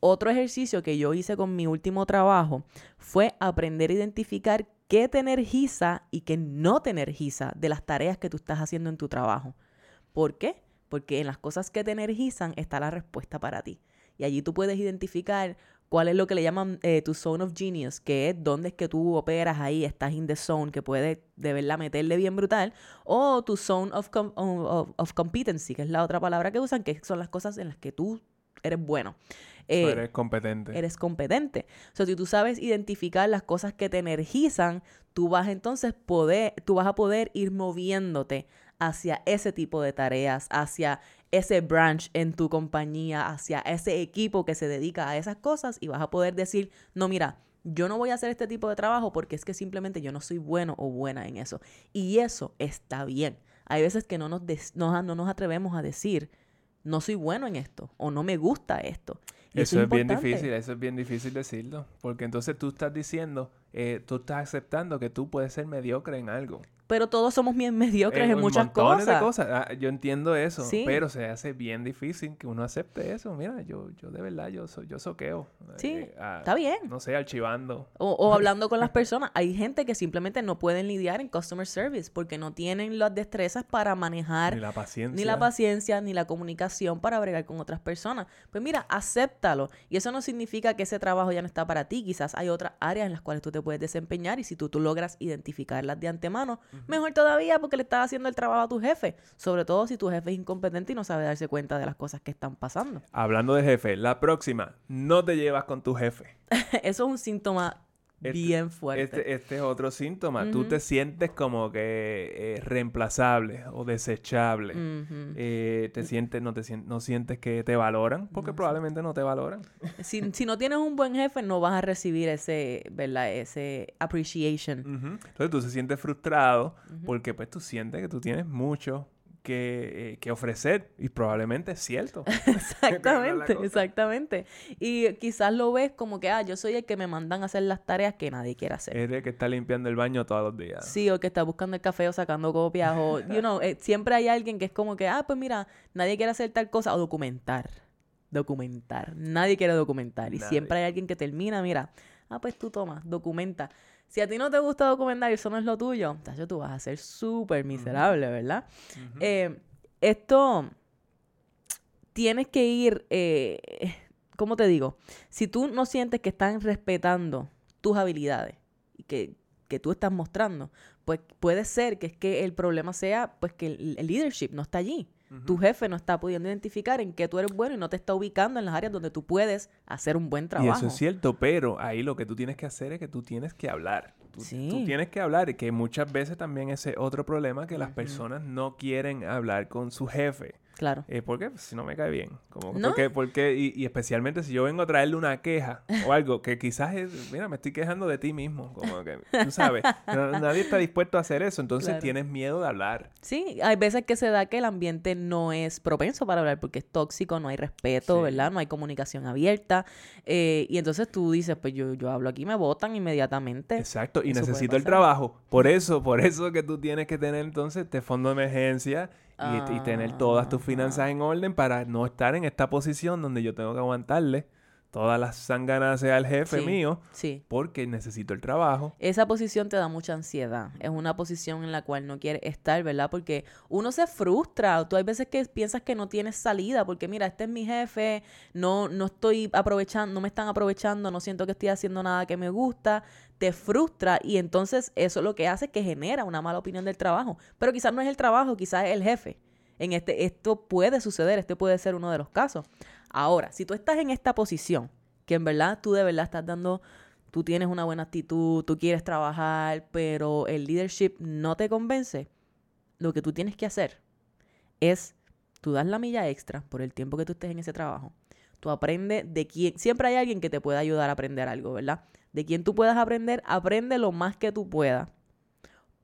otro ejercicio que yo hice con mi último trabajo fue aprender a identificar qué te energiza y qué no te energiza de las tareas que tú estás haciendo en tu trabajo. ¿Por qué? Porque en las cosas que te energizan está la respuesta para ti. Y allí tú puedes identificar cuál es lo que le llaman eh, tu zone of genius, que es dónde es que tú operas ahí, estás in the zone, que puedes de verdad meterle bien brutal, o tu zone of, of, of competency, que es la otra palabra que usan, que son las cosas en las que tú eres bueno. Eh, eres competente. eres competente. O sea, si tú sabes identificar las cosas que te energizan, tú vas entonces poder, tú vas a poder ir moviéndote hacia ese tipo de tareas, hacia ese branch en tu compañía, hacia ese equipo que se dedica a esas cosas y vas a poder decir, no, mira, yo no voy a hacer este tipo de trabajo porque es que simplemente yo no soy bueno o buena en eso. Y eso está bien. Hay veces que no nos, no, no nos atrevemos a decir, no soy bueno en esto o no me gusta esto. Y Eso, es bien difícil, eso es bien difícil decirlo. Porque entonces tú estás diciendo, eh, tú estás aceptando que tú puedes ser mediocre en algo. Pero todos somos bien mediocres en, muchas montones cosas. de cosas. Ah, yo entiendo eso, Sí. pero se hace bien difícil que uno acepte eso. Mira, yo, yo de verdad, yo, so- yo soqueo. Sí, eh, Está bien. No sé, archivando. O, o hablando con las personas. Hay gente que simplemente no pueden lidiar en customer service porque no tienen las destrezas para manejar Ni la paciencia. ni la paciencia, ni la comunicación para bregar con otras personas. Pues mira, acéptalo. Y eso no significa que ese trabajo ya no está para ti. Quizás hay otras áreas en las cuales tú te puedes desempeñar y si tú, tú logras identificarlas de antemano, mejor todavía porque le estás haciendo el trabajo a tu jefe, sobre todo si tu jefe es incompetente y no sabe darse cuenta de las cosas que están pasando. Hablando de jefe, la próxima, no te llevas con tu jefe. Eso es un síntoma Este- bien fuerte. Este, este es otro síntoma. Tú te sientes como que eh, reemplazable o desechable. Eh, te sientes, no te no sientes que te valoran, porque probablemente no te valoran. si, si no tienes un buen jefe, no vas a recibir ese, ¿verdad? Ese appreciation. Entonces tú se sientes frustrado porque pues tú sientes que tú tienes mucho que, eh, que ofrecer y probablemente es cierto. Exactamente, exactamente. Y quizás lo ves como que, ah, yo soy el que me mandan a hacer las tareas que nadie quiere hacer. Eres el que está limpiando el baño todos los días. Sí, o que está buscando el café o sacando copias, o, you know, eh, siempre hay alguien que es como que, ah, pues mira, nadie quiere hacer tal cosa, o documentar. Documentar. Nadie quiere documentar. Y Nadie. siempre hay alguien que termina, mira, ah, pues tú tomas, documenta. Si a ti no te gusta documentar y eso no es lo tuyo, tacho, tú vas a ser súper miserable, ¿verdad? Eh, esto tienes que ir, eh, ¿cómo te digo? Si tú no sientes que están respetando tus habilidades y que, que tú estás mostrando, pues puede ser que es que el problema sea pues que el, el leadership no está allí. Tu jefe no está pudiendo identificar en qué tú eres bueno y no te está ubicando en las áreas donde tú puedes hacer un buen Y trabajo. eso es cierto, pero ahí lo que tú tienes que hacer es que tú tienes que hablar. Tú, Sí. tú tienes que hablar y que muchas veces también ese otro problema que las personas no quieren hablar con su jefe. Claro. Eh, ¿Por qué? Pues, si no me cae bien. Como, No. porque, porque, y, y especialmente si yo vengo a traerle una queja o algo que quizás es, mira, me estoy quejando de ti mismo. Como que, tú sabes, no- nadie está dispuesto a hacer eso. Entonces Claro. tienes miedo de hablar. Sí, hay veces que se da que el ambiente no es propenso para hablar porque es tóxico, no hay respeto, Sí. ¿verdad? No hay comunicación abierta. eh, y entonces tú dices, pues yo, yo hablo aquí, me votan inmediatamente. Exacto, y Eso necesito el trabajo. Por eso, por eso que tú tienes que tener entonces este fondo de emergencia y, y tener todas tus finanzas en orden para no estar en esta posición donde yo tengo que aguantarle todas las sanganas al jefe Sí. mío Sí. porque necesito el trabajo. Esa posición te da mucha ansiedad. Es una posición en la cual no quieres estar, ¿verdad? Porque uno se frustra. Tú hay veces que piensas que no tienes salida porque mira, este es mi jefe, no, no estoy aprovechando, no me están aprovechando, no siento que estoy haciendo nada que me gusta. Te frustra y entonces eso lo que hace es que genera una mala opinión del trabajo. Pero quizás no es el trabajo, quizás es el jefe. En este, esto puede suceder, este puede ser uno de los casos. Ahora, si tú estás en esta posición, que en verdad tú de verdad estás dando, tú tienes una buena actitud, tú quieres trabajar, pero el leadership no te convence, lo que tú tienes que hacer es, tú das la milla extra por el tiempo que tú estés en ese trabajo. Tú aprendes de quién, siempre hay alguien que te pueda ayudar a aprender algo, ¿verdad? De quien tú puedas aprender, aprende lo más que tú puedas.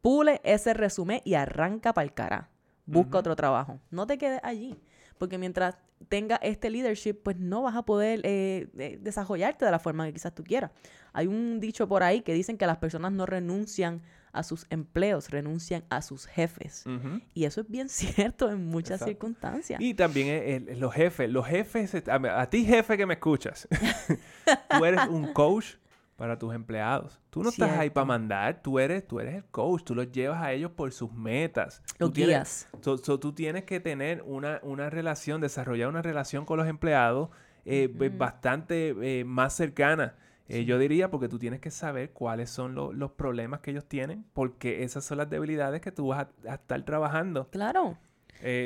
Pule ese resumen y arranca para el cara. Busca otro trabajo. No te quedes allí. Porque mientras tenga este leadership, pues no vas a poder eh, desarrollarte de la forma que quizás tú quieras. Hay un dicho por ahí que dicen que las personas no renuncian a sus empleos, renuncian a sus jefes. Y eso es bien cierto en muchas Exacto. circunstancias. Y también eh, el- los jefes, los jefes, a ti jefe que me escuchas, tú eres un coach para tus empleados. Tú no estás ahí para mandar, tú eres, tú eres el coach, tú los llevas a ellos por sus metas. Los Tú tienes- guías. So- so tú tienes que tener una, una relación, desarrollar una relación con los empleados eh, be- bastante eh, más cercana. Eh, Yo diría porque tú tienes que saber cuáles son lo- los problemas que ellos tienen, porque esas son las debilidades que tú vas a, a estar trabajando Claro.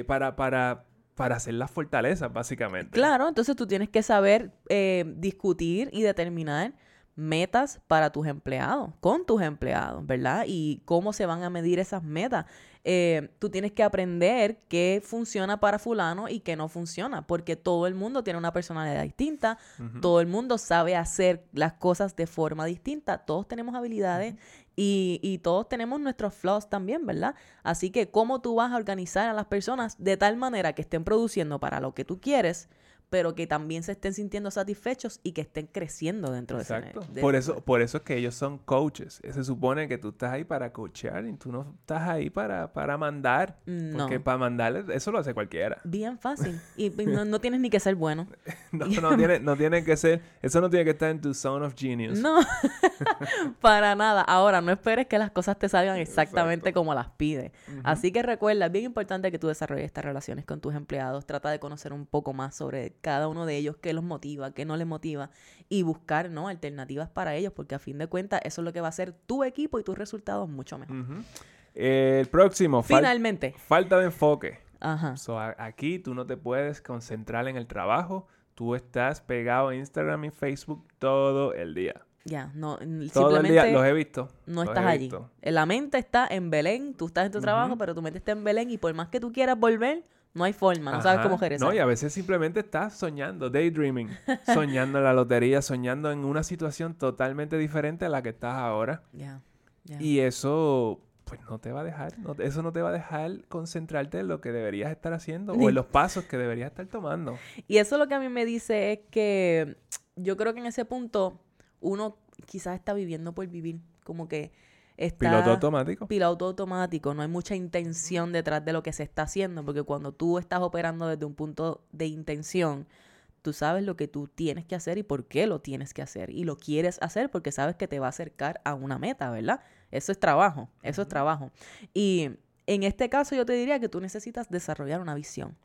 para, para, para hacer las fortalezas, básicamente. Claro, entonces tú tienes que saber discutir y determinar metas para tus empleados, con tus empleados, ¿verdad? Y cómo se van a medir esas metas. Eh, tú tienes que aprender qué funciona para fulano y qué no funciona, porque todo el mundo tiene una personalidad distinta, todo el mundo sabe hacer las cosas de forma distinta, todos tenemos habilidades y, y todos tenemos nuestros flaws también, ¿verdad? Así que cómo tú vas a organizar a las personas de tal manera que estén produciendo para lo que tú quieres, pero que también se estén sintiendo satisfechos y que estén creciendo dentro de ese de- Por eso, por eso es que ellos son coaches. Se supone que tú estás ahí para coachear y tú no estás ahí para, para mandar. No. Porque para mandar, eso lo hace cualquiera. Bien fácil. Y y no, no tienes ni que ser bueno. No, no tiene, no tiene que ser, eso no tiene que estar en tu zone of genius. No, para nada. Ahora, no esperes que las cosas te salgan exactamente Exacto. como las pides. Así que recuerda, es bien importante que tú desarrolles estas relaciones con tus empleados. Trata de conocer un poco más sobre cada uno de ellos, qué los motiva, qué no les motiva y buscar, ¿no? Alternativas para ellos, porque a fin de cuentas eso es lo que va a hacer tu equipo y tus resultados mucho mejor. El próximo, fal- Finalmente. falta de enfoque. Ajá. So, aquí tú no te puedes concentrar en el trabajo. Tú estás pegado a Instagram y Facebook todo el día. Ya, no, Todo el día simplemente los he visto. no estás allí. visto. La mente está en Belén, tú estás en tu trabajo, pero tu mente está en Belén y por más que tú quieras volver, no hay forma, no sabes cómo regresar. No, y a veces simplemente estás soñando, daydreaming, soñando en la lotería, soñando en una situación totalmente diferente a la que estás ahora. Ya, ya. Y eso, pues no te va a dejar, no- eso no te va a dejar concentrarte en lo que deberías estar haciendo o en los pasos que deberías estar tomando. Y eso lo que a mí me dice es que yo creo que en ese punto uno quizás está viviendo por vivir, como que está Piloto automático. piloto automático, no hay mucha intención detrás de lo que se está haciendo, porque cuando tú estás operando desde un punto de intención, tú sabes lo que tú tienes que hacer y por qué lo tienes que hacer, y lo quieres hacer porque sabes que te va a acercar a una meta, ¿verdad? Eso es trabajo, eso es trabajo. Y en este caso yo te diría que tú necesitas desarrollar una visión.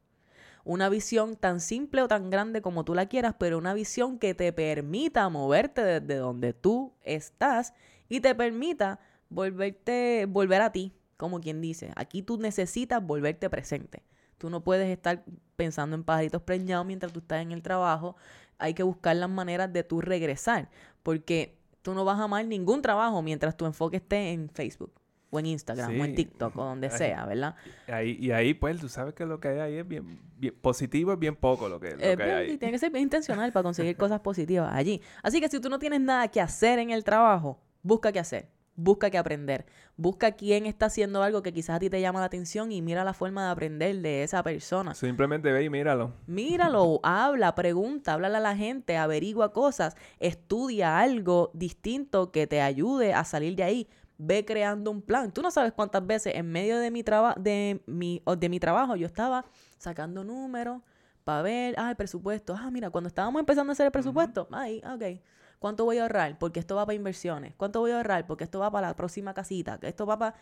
Una visión tan simple o tan grande como tú la quieras, pero una visión que te permita moverte desde donde tú estás y te permita volverte, volver a ti, como quien dice. Aquí tú necesitas volverte presente. Tú no puedes estar pensando en pajaritos preñados mientras tú estás en el trabajo. Hay que buscar las maneras de tú regresar, porque tú no vas a amar ningún trabajo mientras tu enfoque esté en Facebook o en Instagram o en. TikTok o donde sea, ¿verdad? Ahí, y ahí, pues, tú sabes que lo que hay ahí es bien, bien positivo, es bien poco lo que, lo Eh, que hay bien, ahí. y tiene que ser bien intencional para conseguir cosas positivas allí. Así que si tú no tienes nada que hacer en el trabajo, busca qué hacer, busca qué aprender, busca quién está haciendo algo que quizás a ti te llama la atención y mira la forma de aprender de esa persona. Simplemente ve y míralo. Míralo, habla, pregunta, háblale a la gente, averigua cosas, estudia algo distinto que te ayude a salir de ahí. Ve creando un plan. Tú no sabes cuántas veces en medio de mi trabajo de mi de mi trabajo yo estaba sacando números para ver, ah, el presupuesto. Ah, mira, cuando estábamos empezando a hacer el presupuesto, ahí, ok. ¿Cuánto voy a ahorrar? Porque esto va para inversiones. ¿Cuánto voy a ahorrar? Porque esto va para la próxima casita. Esto va para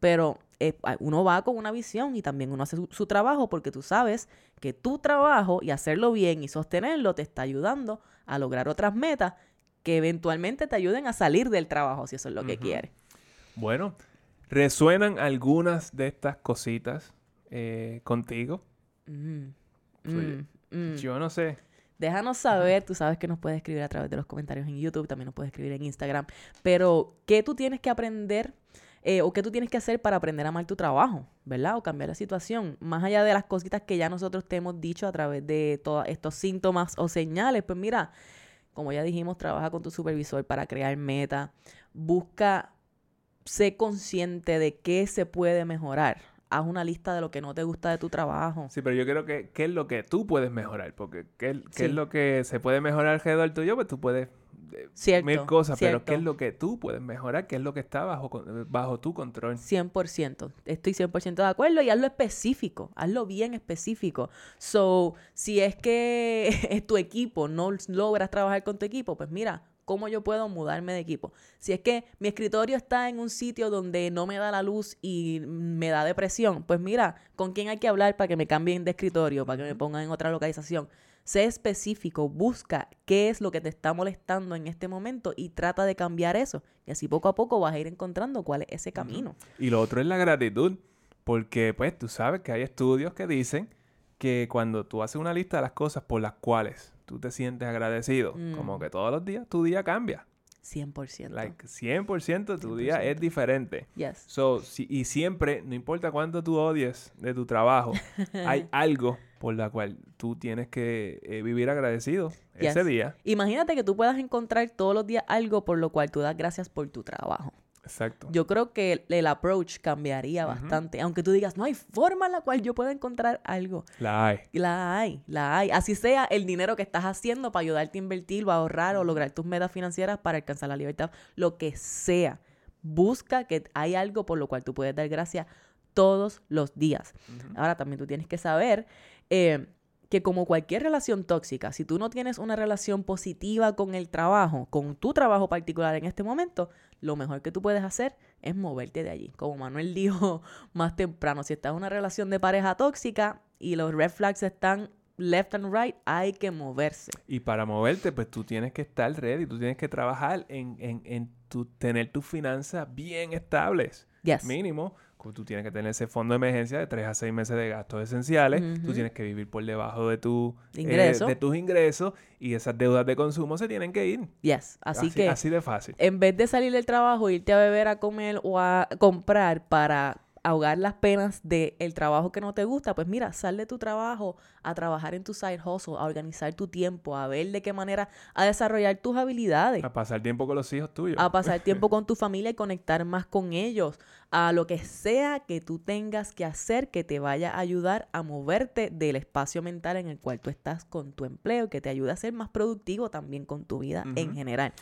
pero eh, uno va con una visión y también uno hace su, su trabajo porque tú sabes que tu trabajo y hacerlo bien y sostenerlo te está ayudando a lograr otras metas que eventualmente te ayuden a salir del trabajo si eso es lo que quieres. Bueno, ¿resuenan algunas de estas cositas eh, contigo? Mm, Sí. mm, mm. Yo no sé. Déjanos saber, tú sabes que nos puedes escribir a través de los comentarios en YouTube, también nos puedes escribir en Instagram, pero ¿qué tú tienes que aprender eh, o qué tú tienes que hacer para aprender a amar tu trabajo, ¿verdad? O cambiar la situación, más allá de las cositas que ya nosotros te hemos dicho a través de todos estos síntomas o señales, pues mira, como ya dijimos, trabaja con tu supervisor para crear metas, busca, sé consciente de qué se puede mejorar. Haz una lista de lo que no te gusta de tu trabajo. Sí, pero yo creo que qué es lo que tú puedes mejorar, porque qué, qué Sí. es lo que se puede mejorar alrededor tuyo, pues tú puedes eh, Cierto, mil cosas, pero qué es lo que tú puedes mejorar, qué es lo que está bajo, con- bajo tu control. 100%. Estoy 100% de acuerdo y hazlo específico, hazlo bien específico. So, si es que tu equipo, no logras trabajar con tu equipo, pues mira, ¿cómo yo puedo mudarme de equipo? Si es que mi escritorio está en un sitio donde no me da la luz y me da depresión, pues mira, ¿con quién hay que hablar para que me cambien de escritorio, para que me pongan en otra localización? Sé específico, busca qué es lo que te está molestando en este momento y trata de cambiar eso. Y así poco a poco vas a ir encontrando cuál es ese camino. Y lo otro es la gratitud, porque pues tú sabes que hay estudios que dicen que cuando tú haces una lista de las cosas por las cuales tú te sientes agradecido, Mm. como que todos los días tu día cambia. 100%. Like 100% tu día es 100%. diferente. yes. So, si- y siempre, no importa cuánto tú odies de tu trabajo, hay algo por la cual tú tienes que eh, vivir agradecido ese día. Imagínate que tú puedas encontrar todos los días algo por lo cual tú das gracias por tu trabajo. Exacto. Yo creo que el, el approach cambiaría bastante. Aunque tú digas, no hay forma en la cual yo pueda encontrar algo. La hay. La hay, la hay. Así sea el dinero que estás haciendo para ayudarte a invertir o a ahorrar o lograr tus metas financieras para alcanzar la libertad. Lo que sea. Busca que hay algo por lo cual tú puedes dar gracias todos los días. Ahora también tú tienes que saber eh, que como cualquier relación tóxica, si tú no tienes una relación positiva con el trabajo, con tu trabajo particular en este momento, lo mejor que tú puedes hacer es moverte de allí. Como Manuel dijo más temprano, si estás en una relación de pareja tóxica y los red flags están left and right, hay que moverse. Y para moverte, pues tú tienes que estar ready, tú tienes que trabajar en, en, en tu, tener tus finanzas bien estables. Yes. Mínimo, tú tienes que tener ese fondo de emergencia de 3 a 6 meses de gastos esenciales. Tú tienes que vivir por debajo de, tu, eh, Ingreso. de tus ingresos y esas deudas de consumo se tienen que ir. Yes. Así, que así de fácil. en vez de salir del trabajo, irte a beber, a comer o a comprar para ahogar las penas del trabajo que no te gusta, pues mira, sal de tu trabajo a trabajar en tu side hustle, a organizar tu tiempo, a ver de qué manera a desarrollar tus habilidades, A pasar tiempo con los hijos tuyos. a pasar tiempo con tu familia y conectar más con ellos, a lo que sea que tú tengas que hacer que te vaya a ayudar a moverte del espacio mental en el cual tú estás con tu empleo, que te ayude a ser más productivo también con tu vida en general.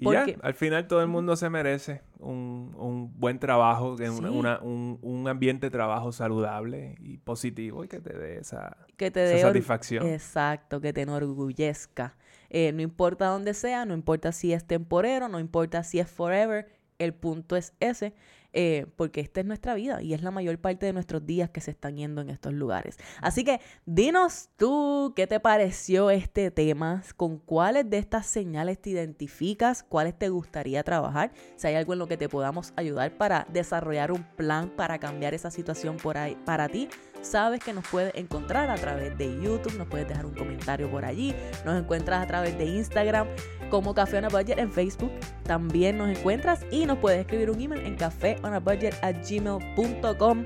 Y ya, al final todo el mundo se merece un, un buen trabajo, una- Sí. una- un, un ambiente de trabajo saludable y positivo y que te dé esa, que te esa dé or- satisfacción. Exacto, que te enorgullezca. Eh, no importa dónde sea, no importa si es temporero, no importa si es forever, el punto es ese, eh, porque esta es nuestra vida y es la mayor parte de nuestros días que se están yendo en estos lugares. Así que dinos tú qué te pareció este tema, con cuáles de estas señales te identificas, cuáles te gustaría trabajar, si hay algo en lo que te podamos ayudar para desarrollar un plan para cambiar esa situación por ahí para ti sabes que nos puedes encontrar a través de YouTube, nos puedes dejar un comentario por allí, nos encuentras a través de Instagram como Café on a Budget en Facebook, también nos encuentras y nos puedes escribir un email en cafeonabudget@gmail.com.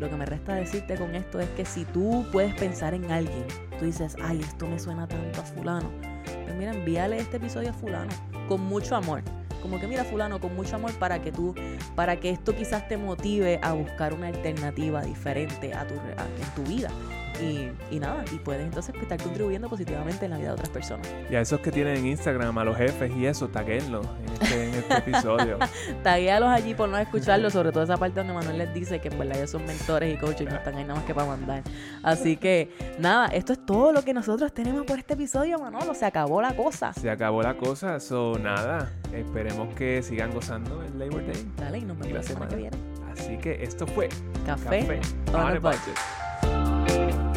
Lo que me resta decirte con esto es que si tú puedes pensar en alguien, tú dices, ay, esto me suena tanto a fulano, pues mira, envíale este episodio a fulano con mucho amor. Como que mira fulano con mucho amor para que tú para que esto quizás te motive a buscar una alternativa diferente a tu, a- en tu vida. Y, y nada, y puedes entonces estar contribuyendo positivamente en la vida de otras personas. Y a esos que tienen en Instagram, a los jefes y eso, taguenlos en este, en este episodio. Taguéalos allí por no escucharlo, sobre todo esa parte donde Manuel les dice que en verdad ellos son mentores y coaches y no están ahí nada más que para mandar. Así que nada, esto es todo lo que nosotros tenemos por este episodio, Manolo. Se acabó la cosa. Se acabó la cosa, so nada. Esperemos que sigan gozando el Labor Day. Dale, y nos vemos la la semana que semana. viene. Así que esto fue Café, Café on on a a Budget. Budget. thank you